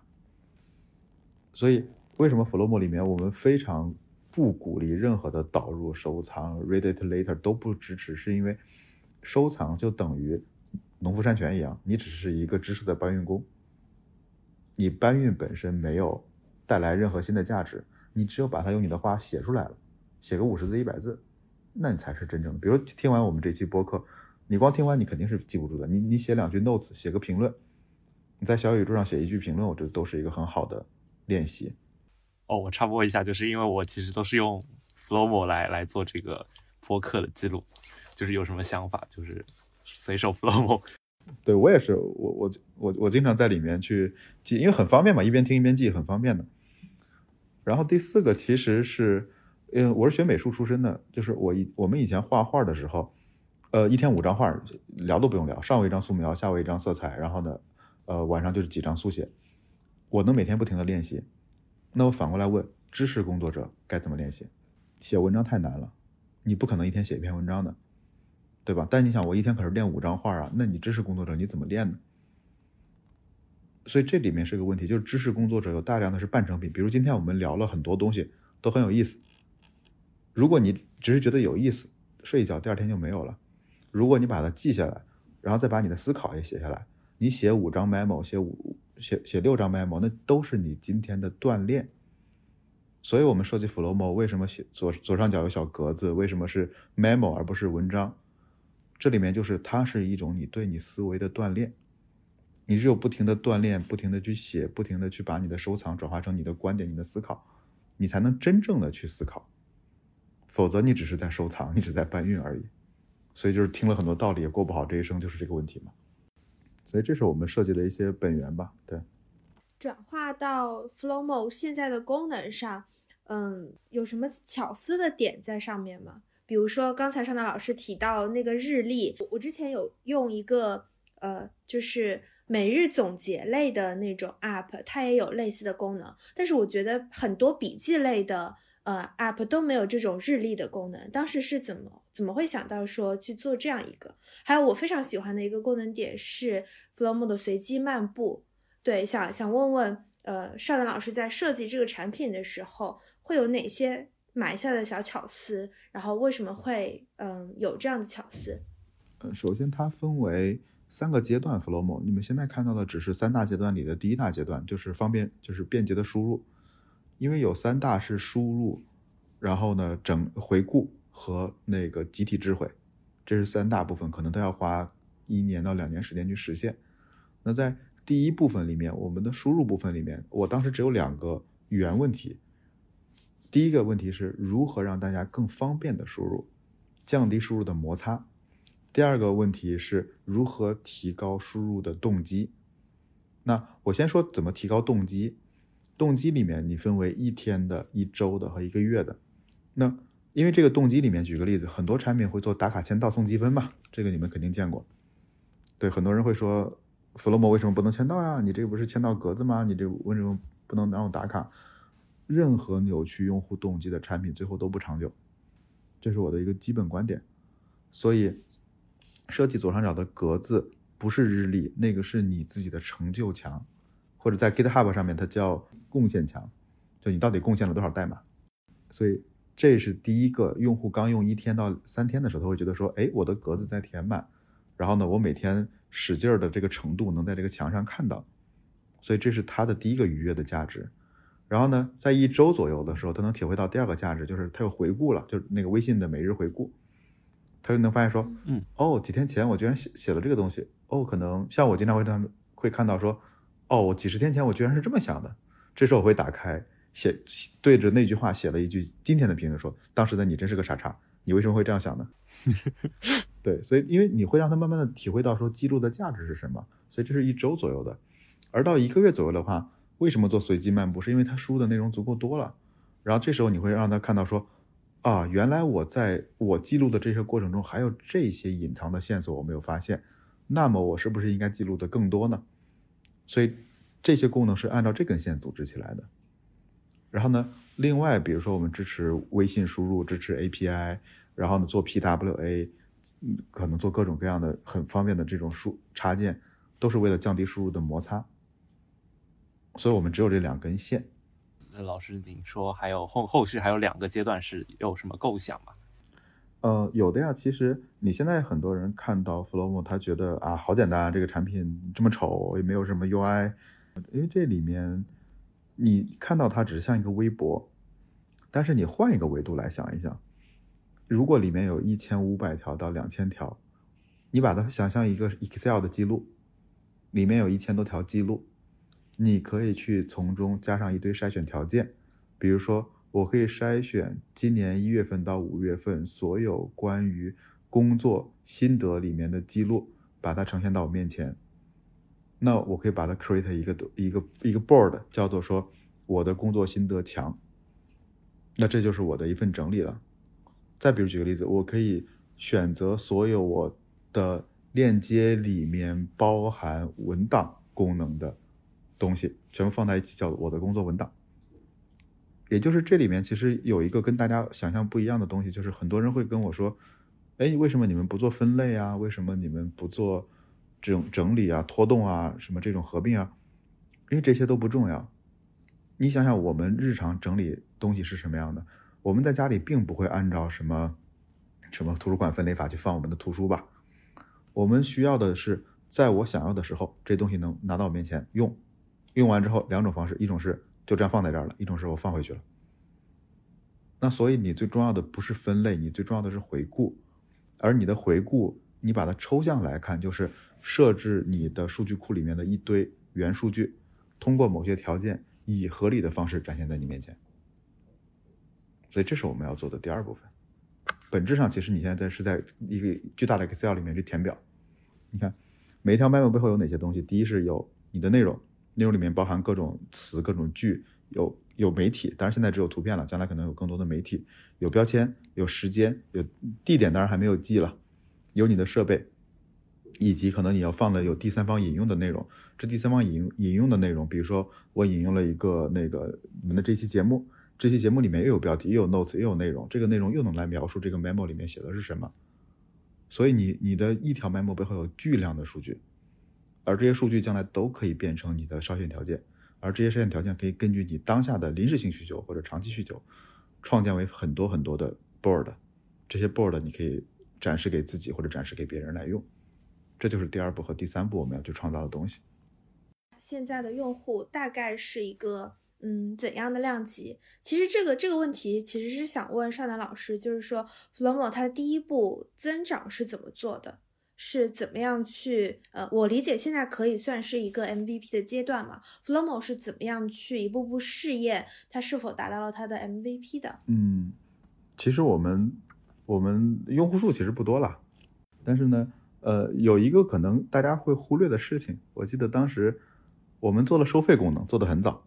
所以为什么 Flomo 里面我们非常不鼓励任何的导入收藏，Read it later 都不支持，是因为收藏就等于农夫山泉一样，你只是一个知识的搬运工，你搬运本身没有带来任何新的价值，你只有把它用你的话写出来了，写个五十字一百字。那你才是真正的。比如听完我们这期播客，你光听完你肯定是记不住的。你你写两句 notes，写个评论，你在小宇宙上写一句评论，我觉得都是一个很好的练习。哦，我插播一下，就是因为我其实都是用 Flomo 来来做这个播客的记录，就是有什么想法就是随手 flow，。对我也是，我我我我经常在里面去记，因为很方便嘛，一边听一边记，很方便的。然后第四个其实是。嗯，我是学美术出身的，就是我以我们以前画画的时候，呃，一天五张画，聊都不用聊，上午一张素描，下午一张色彩，然后呢，呃，晚上就是几张速写，我能每天不停的练习。那我反过来问，知识工作者该怎么练习？写文章太难了，你不可能一天写一篇文章的，对吧？但你想，我一天可是练五张画啊，那你知识工作者你怎么练呢？所以这里面是个问题，就是知识工作者有大量的是半成品，比如今天我们聊了很多东西，都很有意思。如果你只是觉得有意思，睡一觉，第二天就没有了。如果你把它记下来，然后再把你的思考也写下来，你写五张 memo，写五写写六张 memo，那都是你今天的锻炼。所以，我们设计 Flomo 为什么写左左上角有小格子？为什么是 memo 而不是文章？这里面就是它是一种你对你思维的锻炼。你只有不停的锻炼，不停的去写，不停的去把你的收藏转化成你的观点、你的思考，你才能真正的去思考。否则你只是在收藏，你只是在搬运而已，所以就是听了很多道理也过不好这一生，就是这个问题嘛。所以这是我们设计的一些本源吧。对，转化到 Flomo 现在的功能上，嗯，有什么巧思的点在上面吗？比如说刚才上南老师提到那个日历，我之前有用一个呃，就是每日总结类的那种 App，它也有类似的功能，但是我觉得很多笔记类的。呃，App 都没有这种日历的功能。当时是怎么怎么会想到说去做这样一个？还有我非常喜欢的一个功能点是 Flomo 的随机漫步。对，想想问问，呃，邵楠老师在设计这个产品的时候会有哪些埋下的小巧思？然后为什么会嗯有这样的巧思？呃，首先它分为三个阶段，Flomo 你们现在看到的只是三大阶段里的第一大阶段，就是方便就是便捷的输入。因为有三大是输入，然后呢整回顾和那个集体智慧，这是三大部分，可能都要花一年到两年时间去实现。那在第一部分里面，我们的输入部分里面，我当时只有两个语言问题。第一个问题是如何让大家更方便的输入，降低输入的摩擦。第二个问题是如何提高输入的动机。那我先说怎么提高动机。动机里面你分为一天的、一周的和一个月的。那因为这个动机里面，举个例子，很多产品会做打卡签到送积分嘛，这个你们肯定见过。对，很多人会说，Flomo 为什么不能签到呀？你这不是签到格子吗？你这为什么不能让我打卡？任何扭曲用户动机的产品最后都不长久，这是我的一个基本观点。所以设计左上角的格子不是日历，那个是你自己的成就墙。或者在 GitHub 上面，它叫贡献墙，就你到底贡献了多少代码。所以这是第一个用户刚用一天到三天的时候，他会觉得说，哎，我的格子在填满，然后呢，我每天使劲儿的这个程度能在这个墙上看到，所以这是它的第一个愉悦的价值。然后呢，在一周左右的时候，他能体会到第二个价值，就是他又回顾了，就是那个微信的每日回顾，他就能发现说，嗯，哦，几天前我居然写写了这个东西，哦，可能像我经常会这样会看到说，哦，我几十天前我居然是这么想的，这时候我会打开写对着那句话写了一句今天的评论，说当时的你真是个傻叉，你为什么会这样想呢？对，所以因为你会让他慢慢的体会到说记录的价值是什么，所以这是一周左右的，而到一个月左右的话。为什么做随机漫步？是因为他输的内容足够多了，然后这时候你会让他看到说，啊，原来我在我记录的这些过程中还有这些隐藏的线索我没有发现，那么我是不是应该记录的更多呢？所以这些功能是按照这根线组织起来的。然后呢，另外比如说我们支持微信输入，支持 API，然后呢做 PWA，嗯，可能做各种各样的很方便的这种输插件，都是为了降低输入的摩擦。所以我们只有这两根线。那老师，您说还有后后续还有两个阶段是有什么构想吗？呃，有的呀。其实你现在很多人看到 Flomo，他觉得啊，好简单，这个产品这么丑，也没有什么 UI。因为这里面你看到它只是像一个微博，但是你换一个维度来想一想，如果里面有一千五百条到两千条，你把它想象一个 Excel 的记录，里面有一千多条记录。你可以去从中加上一堆筛选条件，比如说，我可以筛选今年一月份到五月份所有关于工作心得里面的记录，把它呈现到我面前。那我可以把它 create 一个一个一个 board，叫做说我的工作心得墙。那这就是我的一份整理了。再比如举个例子，我可以选择所有我的链接里面包含文档功能的。东西全部放在一起，叫我的工作文档。也就是这里面其实有一个跟大家想象不一样的东西，就是很多人会跟我说：“哎，为什么你们不做分类啊？为什么你们不做整整理啊、拖动啊、什么这种合并啊？因为这些都不重要。你想想，我们日常整理东西是什么样的？我们在家里并不会按照什么什么图书馆分类法去放我们的图书吧？我们需要的是，在我想要的时候，这东西能拿到我面前用。用完之后，两种方式，一种是就这样放在这儿了，一种是我放回去了。那所以你最重要的不是分类，你最重要的是回顾。而你的回顾，你把它抽象来看，就是设置你的数据库里面的一堆原数据，通过某些条件，以合理的方式展现在你面前。所以这是我们要做的第二部分。本质上，其实你现在是在一个巨大的 Excel 里面去填表。你看，每一条 memo 背后有哪些东西？第一是有你的内容。内容里面包含各种词、各种句，有有媒体，当然现在只有图片了，将来可能有更多的媒体，有标签，有时间，有地点，当然还没有记了，有你的设备，以及可能你要放的有第三方引用的内容。这第三方引引用的内容，比如说我引用了一个那个你们的这期节目，这期节目里面又有标题，又有 notes，又有内容，这个内容又能来描述这个 memo 里面写的是什么。所以你你的一条 memo 背后有巨量的数据。而这些数据将来都可以变成你的筛选条件，而这些筛选条件可以根据你当下的临时性需求或者长期需求，创建为很多很多的 board，这些 board 你可以展示给自己或者展示给别人来用，这就是第二步和第三步我们要去创造的东西。现在的用户大概是一个嗯怎样的量级？其实这个这个问题其实是想问少南老师，就是说 Flomo 它的第一步增长是怎么做的？是怎么样去？呃，我理解现在可以算是一个 MVP 的阶段嘛？Flomo 是怎么样去一步步试验它是否达到了它的 MVP 的？嗯，其实我们我们用户数其实不多了，但是呢，呃，有一个可能大家会忽略的事情，我记得当时我们做了收费功能，做的很早。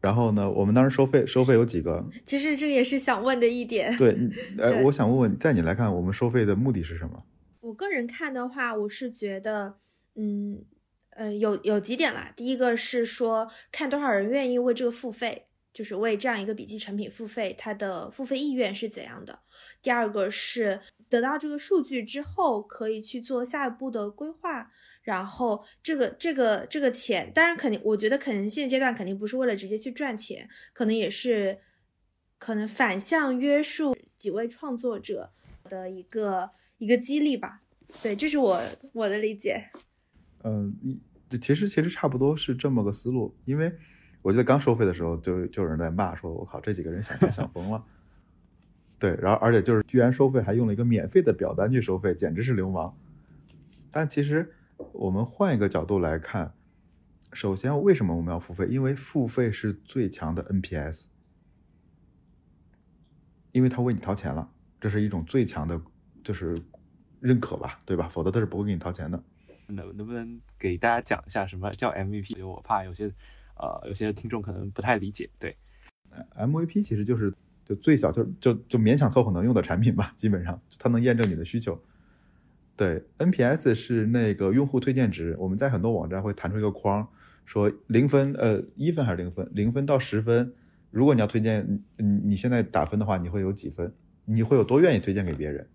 然后呢，我们当时收费收费有几个？其实这个也是想问的一点。对，呃，我想问问，在你来看，我们收费的目的是什么？我个人看的话，我是觉得，嗯，呃，有有几点啦。第一个是说，看多少人愿意为这个付费，就是为这样一个笔记成品付费，它的付费意愿是怎样的。第二个是得到这个数据之后，可以去做下一步的规划。然后这个这个这个钱，当然肯定，我觉得可能现阶段肯定不是为了直接去赚钱，可能也是可能反向约束几位创作者的一个。一个激励吧，对，这是我我的理解。嗯，你其实其实差不多是这么个思路，因为我记得刚收费的时候就就有人在骂说，我靠，这几个人想钱想疯了。对，然后而且就是居然收费还用了一个免费的表单去收费，简直是流氓。但其实我们换一个角度来看，首先为什么我们要付费？因为付费是最强的 NPS，因为他为你掏钱了，这是一种最强的，就是认可吧，对吧？否则他是不会给你掏钱的。能能不能给大家讲一下什么叫 MVP？我怕有些呃有些听众可能不太理解。对，MVP 其实就是就最小就就就勉强凑合能用的产品吧，基本上它能验证你的需求。对，NPS 是那个用户推荐值，我们在很多网站会弹出一个框，说零分，呃，一分还是零分，零分到十分，如果你要推荐，你你现在打分的话，你会有几分？你会有多愿意推荐给别人？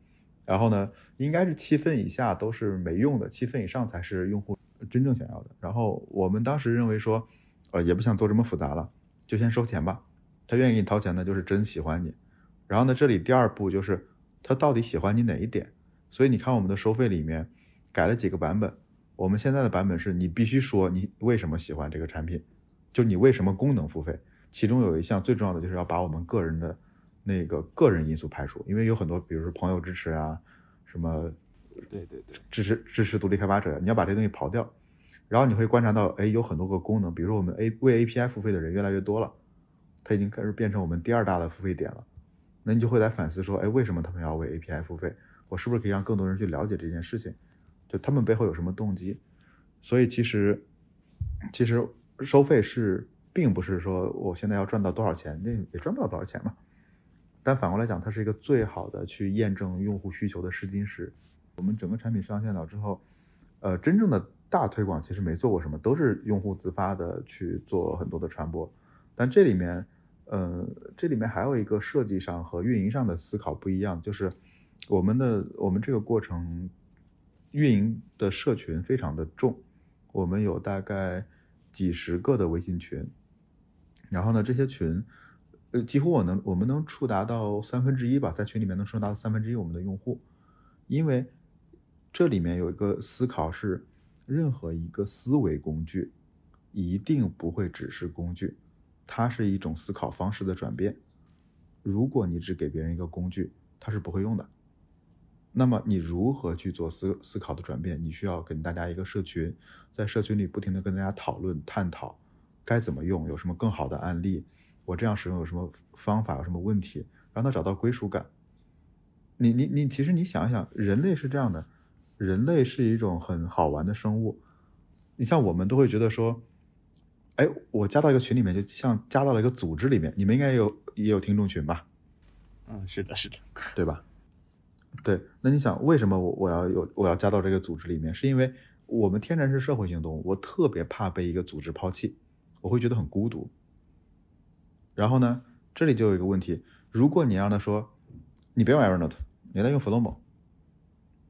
然后呢，应该是七分以下都是没用的，七分以上才是用户真正想要的。然后我们当时认为说，呃，也不想做这么复杂了，就先收钱吧。他愿意给你掏钱的，就是真喜欢你。然后呢，这里第二步就是他到底喜欢你哪一点？所以你看，我们的收费里面改了几个版本。我们现在的版本是你必须说你为什么喜欢这个产品，就你为什么功能付费。其中有一项最重要的就是要把我们个人的那个个人因素排除，因为有很多，比如说朋友支持啊，什么，对对对，支持支持独立开发者，你要把这东西刨掉。然后你会观察到，哎，有很多个功能，比如说我们 A 为 API 付费的人越来越多了，它已经开始变成我们第二大的付费点了。那你就会来反思说，哎，为什么他们要为 API 付费？我是不是可以让更多人去了解这件事情？就他们背后有什么动机？所以其实，其实收费是并不是说我现在要赚到多少钱，那也赚不到多少钱嘛。但反过来讲，它是一个最好的去验证用户需求的试金石。我们整个产品上线了之后，呃，真正的大推广其实没做过什么，都是用户自发的去做很多的传播。但这里面，呃，这里面还有一个设计上和运营上的思考不一样，就是。我们的我们这个过程运营的社群非常的重，我们有大概几十个的微信群，然后呢，这些群呃几乎我能我们能触达到三分之一吧，在群里面能触达到三分之一我们的用户，因为这里面有一个思考是，任何一个思维工具一定不会只是工具，它是一种思考方式的转变。如果你只给别人一个工具，他是不会用的。那么你如何去做思思考的转变？你需要跟大家一个社群，在社群里不停的跟大家讨论探讨，该怎么用，有什么更好的案例，我这样使用有什么方法，有什么问题，让他找到归属感。你你你，其实你想一想，人类是这样的，人类是一种很好玩的生物。你像我们都会觉得说，哎，我加到一个群里面，就像加到了一个组织里面。你们应该有也有听众群吧？嗯，是的，是的，对吧？对，那你想为什么我我要有我要加到这个组织里面？是因为我们天然是社会性动物，我特别怕被一个组织抛弃，我会觉得很孤独。然后呢，这里就有一个问题：如果你让他说你别用 Evernote，你来用 Flomo，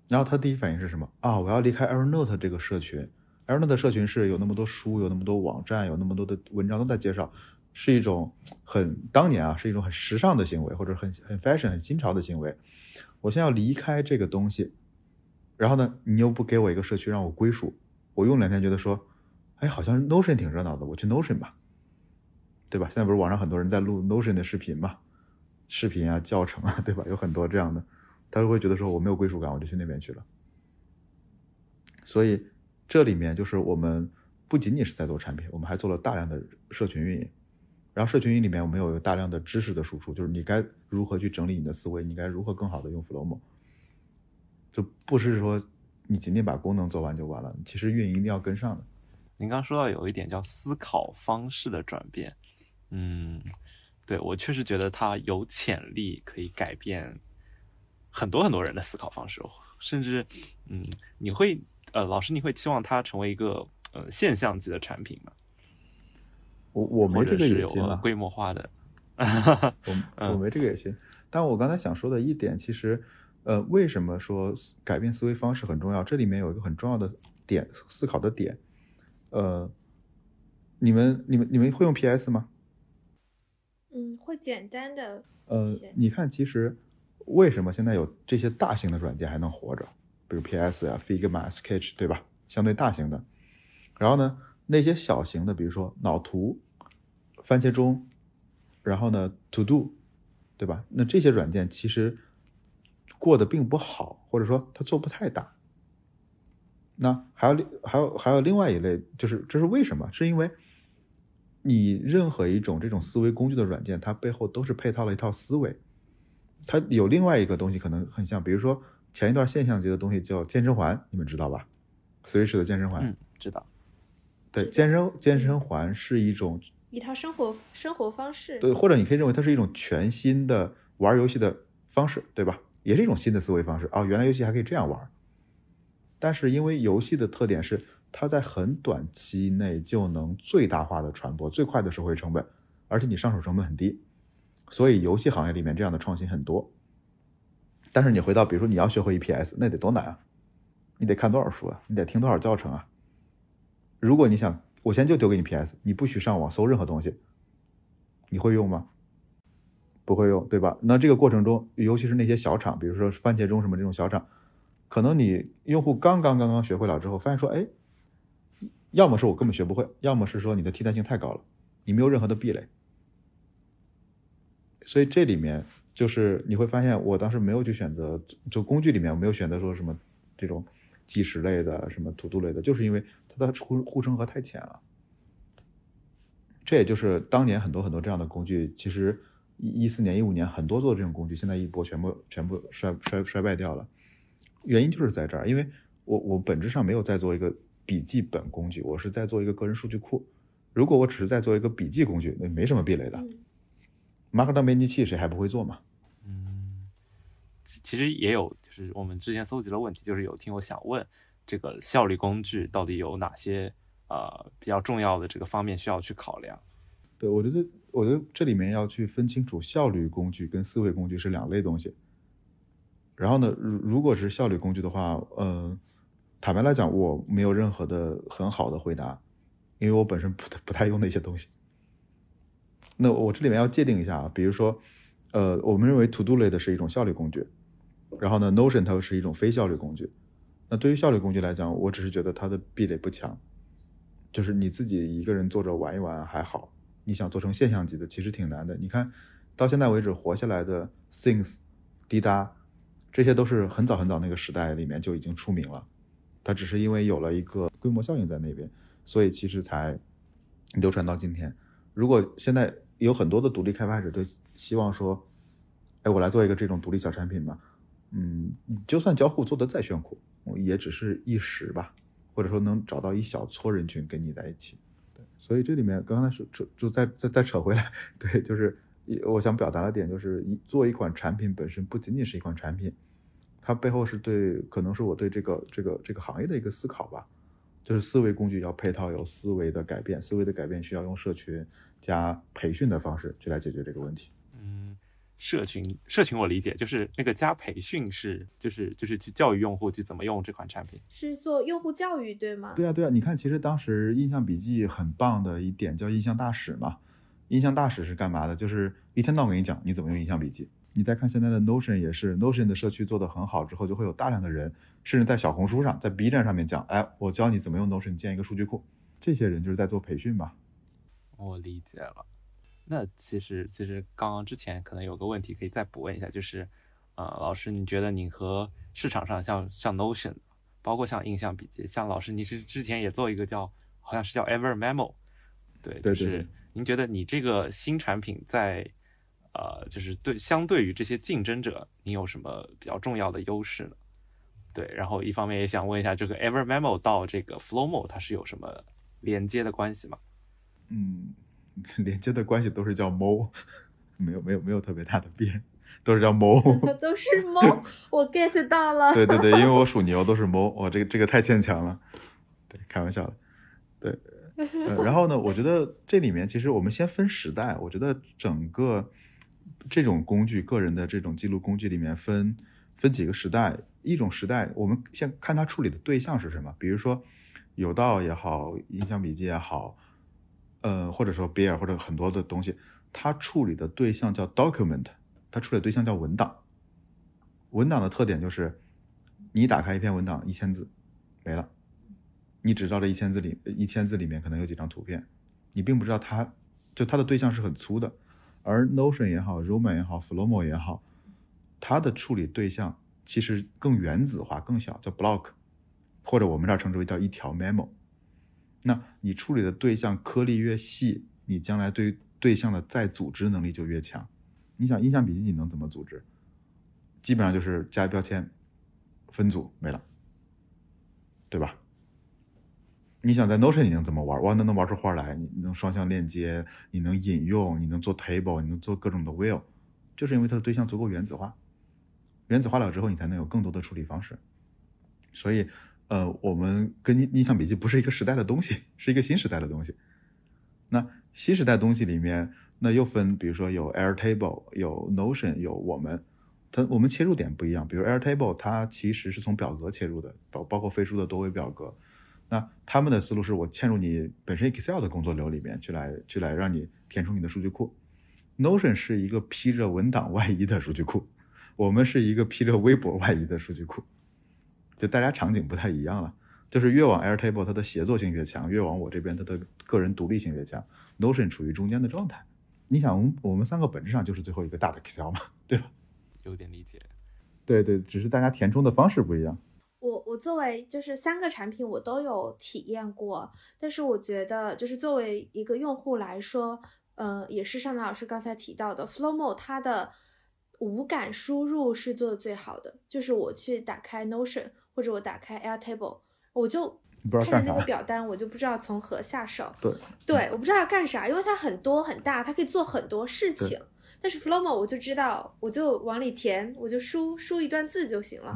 然后他第一反应是什么？啊，我要离开 Evernote 这个社群。Evernote 社群是有那么多书，有那么多网站，有那么多的文章都在介绍，是一种很当年啊，是一种很时尚的行为，或者很很 fashion、很新潮的行为。我现在要离开这个东西，然后呢，你又不给我一个社区让我归属，我用两天觉得说，哎，好像 Notion 挺热闹的，我去 Notion 吧，对吧？现在不是网上很多人在录 Notion 的视频嘛，视频啊、教程啊，对吧？有很多这样的，他就会觉得说我没有归属感，我就去那边去了。所以这里面就是我们不仅仅是在做产品，我们还做了大量的社群运营。然后社群运营里面我们有大量的知识的输出，就是你该如何去整理你的思维，你该如何更好的用 Flomo，就不是说你仅仅把功能做完就完了，其实运营一定要跟上的。您刚说到有一点叫思考方式的转变，嗯，对我确实觉得它有潜力可以改变很多很多人的思考方式，甚至，嗯，你会呃，老师你会期望它成为一个呃现象级的产品吗？我我没这个野心了，规模化的，我我没这个野心。但我刚才想说的一点，其实，呃，为什么说改变思维方式很重要？这里面有一个很重要的点，思考的点。呃，你们你们你们会用 PS 吗？嗯，会简单的。呃，你看，其实为什么现在有这些大型的软件还能活着？比如 PS 啊、Figma、Sketch，对吧？相对大型的。然后呢，那些小型的，比如说脑图、番茄钟，然后呢 To Do，对吧？那这些软件其实过得并不好，或者说它做不太大。那还有另还有还有另外一类，就是这是为什么？是因为你任何一种这种思维工具的软件，它背后都是配套了一套思维。它有另外一个东西可能很像，比如说前一段现象级的东西叫健身环，你们知道吧？Switch 的健身环，嗯，知道。对，健身健身环是一种一套生活生活方式，对，或者你可以认为它是一种全新的玩游戏的方式，对吧？也是一种新的思维方式啊！原来游戏还可以这样玩。但是因为游戏的特点是，它在很短期内就能最大化的传播，最快的收回成本，而且你上手成本很低，所以游戏行业里面这样的创新很多。但是你回到，比如说你要学会 EPS，那得多难啊！你得看多少书啊？你得听多少教程啊？如果你想，我现在就丢给你 PS，你不许上网搜任何东西，你会用吗？不会用，对吧？那这个过程中，尤其是那些小厂，比如说番茄钟什么这种小厂。可能你用户刚刚刚刚学会了之后，发现说，哎，要么是我根本学不会，要么是说你的替代性太高了，你没有任何的壁垒。所以这里面就是你会发现，我当时没有去选择，就工具里面我没有选择说什么这种计时类的、什么 to do 类的，就是因为它的护护城河太浅了。这也就是当年很多很多这样的工具，其实一四年、一五年很多做这种工具，现在一波全部全部衰衰衰败掉了。原因就是在这儿，因为我我本质上没有在做一个笔记本工具，我是在做一个个人数据库。如果我只是在做一个笔记工具，那没什么壁垒的。Markdown 编辑器谁还不会做嘛？嗯，其实也有，就是我们之前搜集的问题，就是有听友想问，这个效率工具到底有哪些呃比较重要的这个方面需要去考量？对，我觉得我觉得这里面要去分清楚，效率工具跟思维工具是两类东西。然后呢，如如果是效率工具的话，呃，坦白来讲，我没有任何的很好的回答，因为我本身不不太用那些东西。那我这里面要界定一下啊，比如说，呃，我们认为 To Do 类的是一种效率工具，然后呢，Notion 它是一种非效率工具。那对于效率工具来讲，我只是觉得它的壁垒不强，就是你自己一个人坐着玩一玩还好，你想做成现象级的，其实挺难的。你看到现在为止活下来的 Things、滴答。这些都是很早很早那个时代里面就已经出名了，它只是因为有了一个规模效应在那边，所以其实才流传到今天。如果现在有很多的独立开发者都希望说，哎，我来做一个这种独立小产品吧，嗯，就算交互做的再炫酷，也只是一时吧，或者说能找到一小撮人群跟你在一起。对，所以这里面刚刚说扯就再再再扯回来，对，就是我想表达的点就是一做一款产品本身不仅仅是一款产品。它背后是对，可能是我对这个这个这个行业的一个思考吧，就是思维工具要配套有思维的改变，思维的改变需要用社群加培训的方式去来解决这个问题。嗯，社群社群我理解，就是那个加培训是就是就是去教育用户去怎么用这款产品，是做用户教育对吗？对啊对啊，你看其实当时印象笔记很棒的一点叫印象大使嘛，印象大使是干嘛的？就是一天到晚给你讲你怎么用印象笔记。你再看现在的 Notion 也是，Notion 的社区做得很好之后，就会有大量的人，甚至在小红书上、在 B 站上面讲，哎，我教你怎么用 Notion 建一个数据库。这些人就是在做培训吧。我理解了。那其实其实刚刚之前可能有个问题可以再补问一下，就是，呃，老师，你觉得你和市场上像像 Notion，包括像印象笔记，像老师你是之前也做一个叫好像是叫 Ever Memo，对，就是您觉得你这个新产品在呃，就是对，相对于这些竞争者，你有什么比较重要的优势呢？对，然后一方面也想问一下，这个 Ever Memo 到这个 Flowmo 它是有什么连接的关系吗？嗯，连接的关系都是叫 Mo，没有没有没有特别大的变，都是叫 Mo，都是 Mo，我 get 到了。对对对，因为我属牛，都是 Mo，哇，这个这个太牵强了。对，开玩笑的。对，然后呢，我觉得这里面其实我们先分时代，我觉得整个。这种工具，个人的这种记录工具里面分分几个时代，一种时代，我们先看它处理的对象是什么，比如说有道也好，印象笔记也好，呃，或者说 Bear 或者很多的东西，它处理的对象叫 document，它处理对象叫文档。文档的特点就是你打开一篇文档一千字，没了，你只知道这一千字里一千字里面可能有几张图片，你并不知道它就它的对象是很粗的，而 Notion 也好，Roman 也好，Flomo 也好，它的处理对象其实更原子化、更小，叫 block，或者我们这儿称之为叫一条 memo。那你处理的对象颗粒越细，你将来对对象的再组织能力就越强。你想印象笔记你能怎么组织？基本上就是加标签。分组没了，对吧？你想在 Notion 你能怎么玩？哇，那能玩出花来！你能双向链接，你能引用，你能做 table，你能做各种的 will，就是因为它的对象足够原子化。原子化了之后，你才能有更多的处理方式。所以，呃，我们跟印象笔记不是一个时代的东西，是一个新时代的东西。那新时代东西里面，那又分，比如说有 Airtable，有 Notion，有我们。它我们切入点不一样，比如 Airtable，它其实是从表格切入的，包包括飞书的多维表格。那他们的思路是我嵌入你本身 Excel 的工作流里面去来去来让你填充你的数据库。Notion 是一个披着文档外衣的数据库，我们是一个披着微博外衣的数据库，就大家场景不太一样了。就是越往 Airtable 它的协作性越强，越往我这边它的个人独立性越强。Notion 处于中间的状态。你想，我们三个本质上就是最后一个大的 Excel 嘛，对吧？有点理解，对对，只是大家填充的方式不一样。我我作为就是三个产品我都有体验过，但是我觉得就是作为一个用户来说，呃，也是尚南老师刚才提到的，Flowmo 它的无感输入是做的最好的。就是我去打开 Notion 或者我打开 Airtable，我就看着那个表单，我就不知道从何下手。对对，我不知道要干啥，因为它很多很大，它可以做很多事情。但是 Flomo 我就知道，我就往里填，我就输输一段字就行了。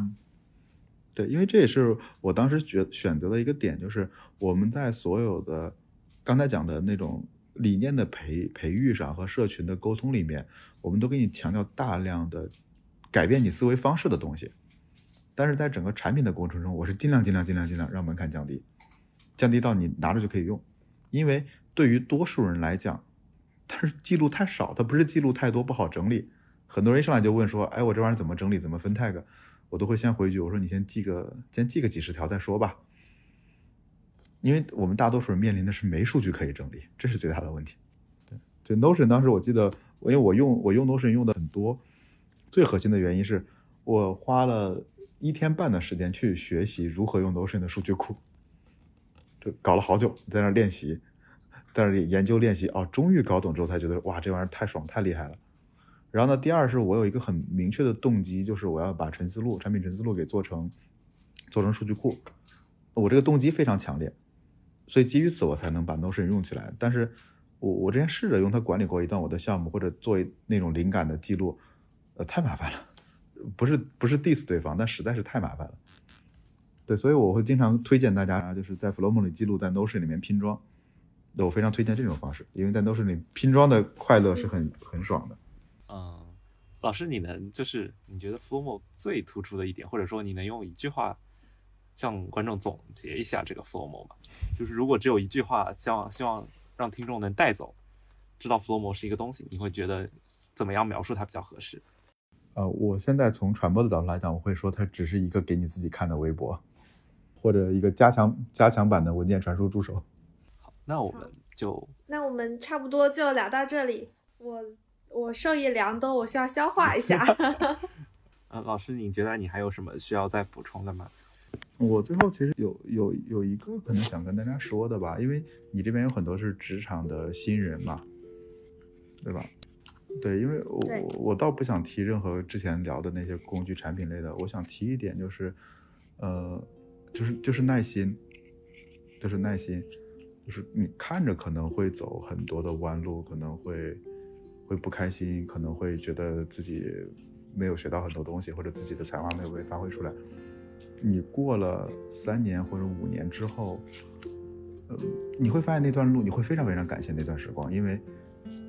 对，因为这也是我当时选选择的一个点，就是我们在所有的刚才讲的那种理念的培培育上和社群的沟通里面，我们都给你强调大量的改变你思维方式的东西。但是在整个产品的过程中，我是尽量尽量尽量尽量让门槛降低，降低到你拿着就可以用。因为对于多数人来讲，它是记录太少，它不是记录太多不好整理。很多人一上来就问说：“哎，我这玩意儿怎么整理？怎么分 tag？” 我都会先回一句：“我说你先记个，先记个几十条再说吧。”因为我们大多数人面临的是没数据可以整理，这是最大的问题。对，就 Notion 当时我记得，因为我用我用 Notion 用的很多，最核心的原因是我花了一天半的时间去学习如何用 Notion 的数据库，就搞了好久在那练习。在那里研究练习哦，终于搞懂之后才觉得哇，这玩意儿太爽太厉害了。然后呢，第二是我有一个很明确的动机，就是我要把陈思路产品陈思路给做成做成数据库。我这个动机非常强烈，所以基于此我才能把 Notion 用起来。但是我我之前试着用它管理过一段我的项目，或者做那种灵感的记录，呃，太麻烦了。不是不是 diss 对方，但实在是太麻烦了。对，所以我会经常推荐大家，就是在 Flowmo 里记录，在 Notion 里面拼装。我非常推荐这种方式，因为在 Notion 里拼装的快乐是很很爽的。嗯，老师，你能就是你觉得 Flomo 最突出的一点，或者说你能用一句话向观众总结一下这个 Flomo 吗？就是如果只有一句话，希望希望让听众能带走，知道 Flomo 是一个东西，你会觉得怎么样描述它比较合适？呃，我现在从传播的角度来讲，我会说它只是一个给你自己看的微博，或者一个加强加强版的文件传输助手。好那我们就，那我们差不多就聊到这里。我我受益良多，我需要消化一下。呃，老师，你觉得你还有什么需要再补充的吗？我最后其实有有有一个可能想跟大家说的吧，因为你这边有很多是职场的新人嘛，对吧？对，因为我我倒不想提任何之前聊的那些工具产品类的，我想提一点就是，呃，就是就是耐心，就是耐心。就是你看着可能会走很多的弯路，可能会会不开心，可能会觉得自己没有学到很多东西，或者自己的才华没有被发挥出来。你过了三年或者五年之后，呃，你会发现那段路，你会非常非常感谢那段时光，因为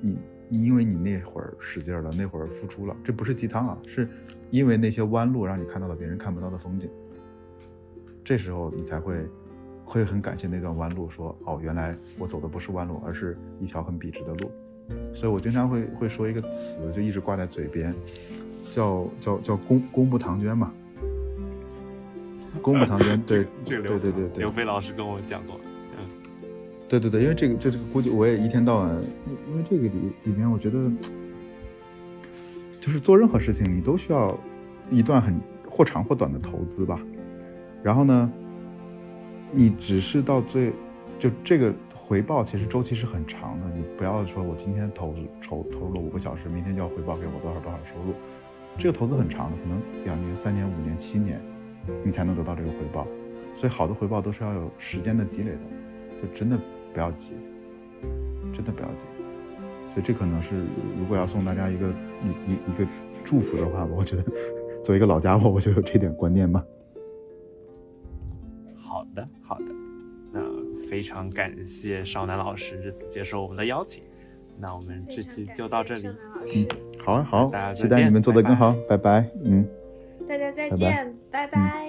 你你因为你那会儿使劲了，那会儿付出了，这不是鸡汤啊，是因为那些弯路让你看到了别人看不到的风景，这时候你才会。会很感谢那段弯路，说哦，原来我走的不是弯路，而是一条很笔直的路。所以我经常会会说一个词，就一直挂在嘴边，叫叫叫公公布唐娟嘛。公布唐娟，对 这个对对对对刘飞老师跟我讲过，嗯，对对对，因为这个这这个估计我也一天到晚，因为这个里里面我觉得，就是做任何事情你都需要一段很或长或短的投资吧。然后呢，你只是到最就这个回报其实周期是很长的，你不要说我今天投投投入了五个小时，明天就要回报给我多少多少收入，这个投资很长的，可能两年、三年、五年、七年，你才能得到这个回报。所以好的回报都是要有时间的积累的，就真的不要急，真的不要急。所以这可能是如果要送大家一个一一一个祝福的话，我觉得作为一个老家伙，我就有这点观念吧。好的，好的，那非常感谢少南老师这次接受我们的邀请，那我们这期就到这里，嗯，好啊，好大家，期待你们做得拜拜。更好，拜拜，嗯。大家再拜拜。见，拜拜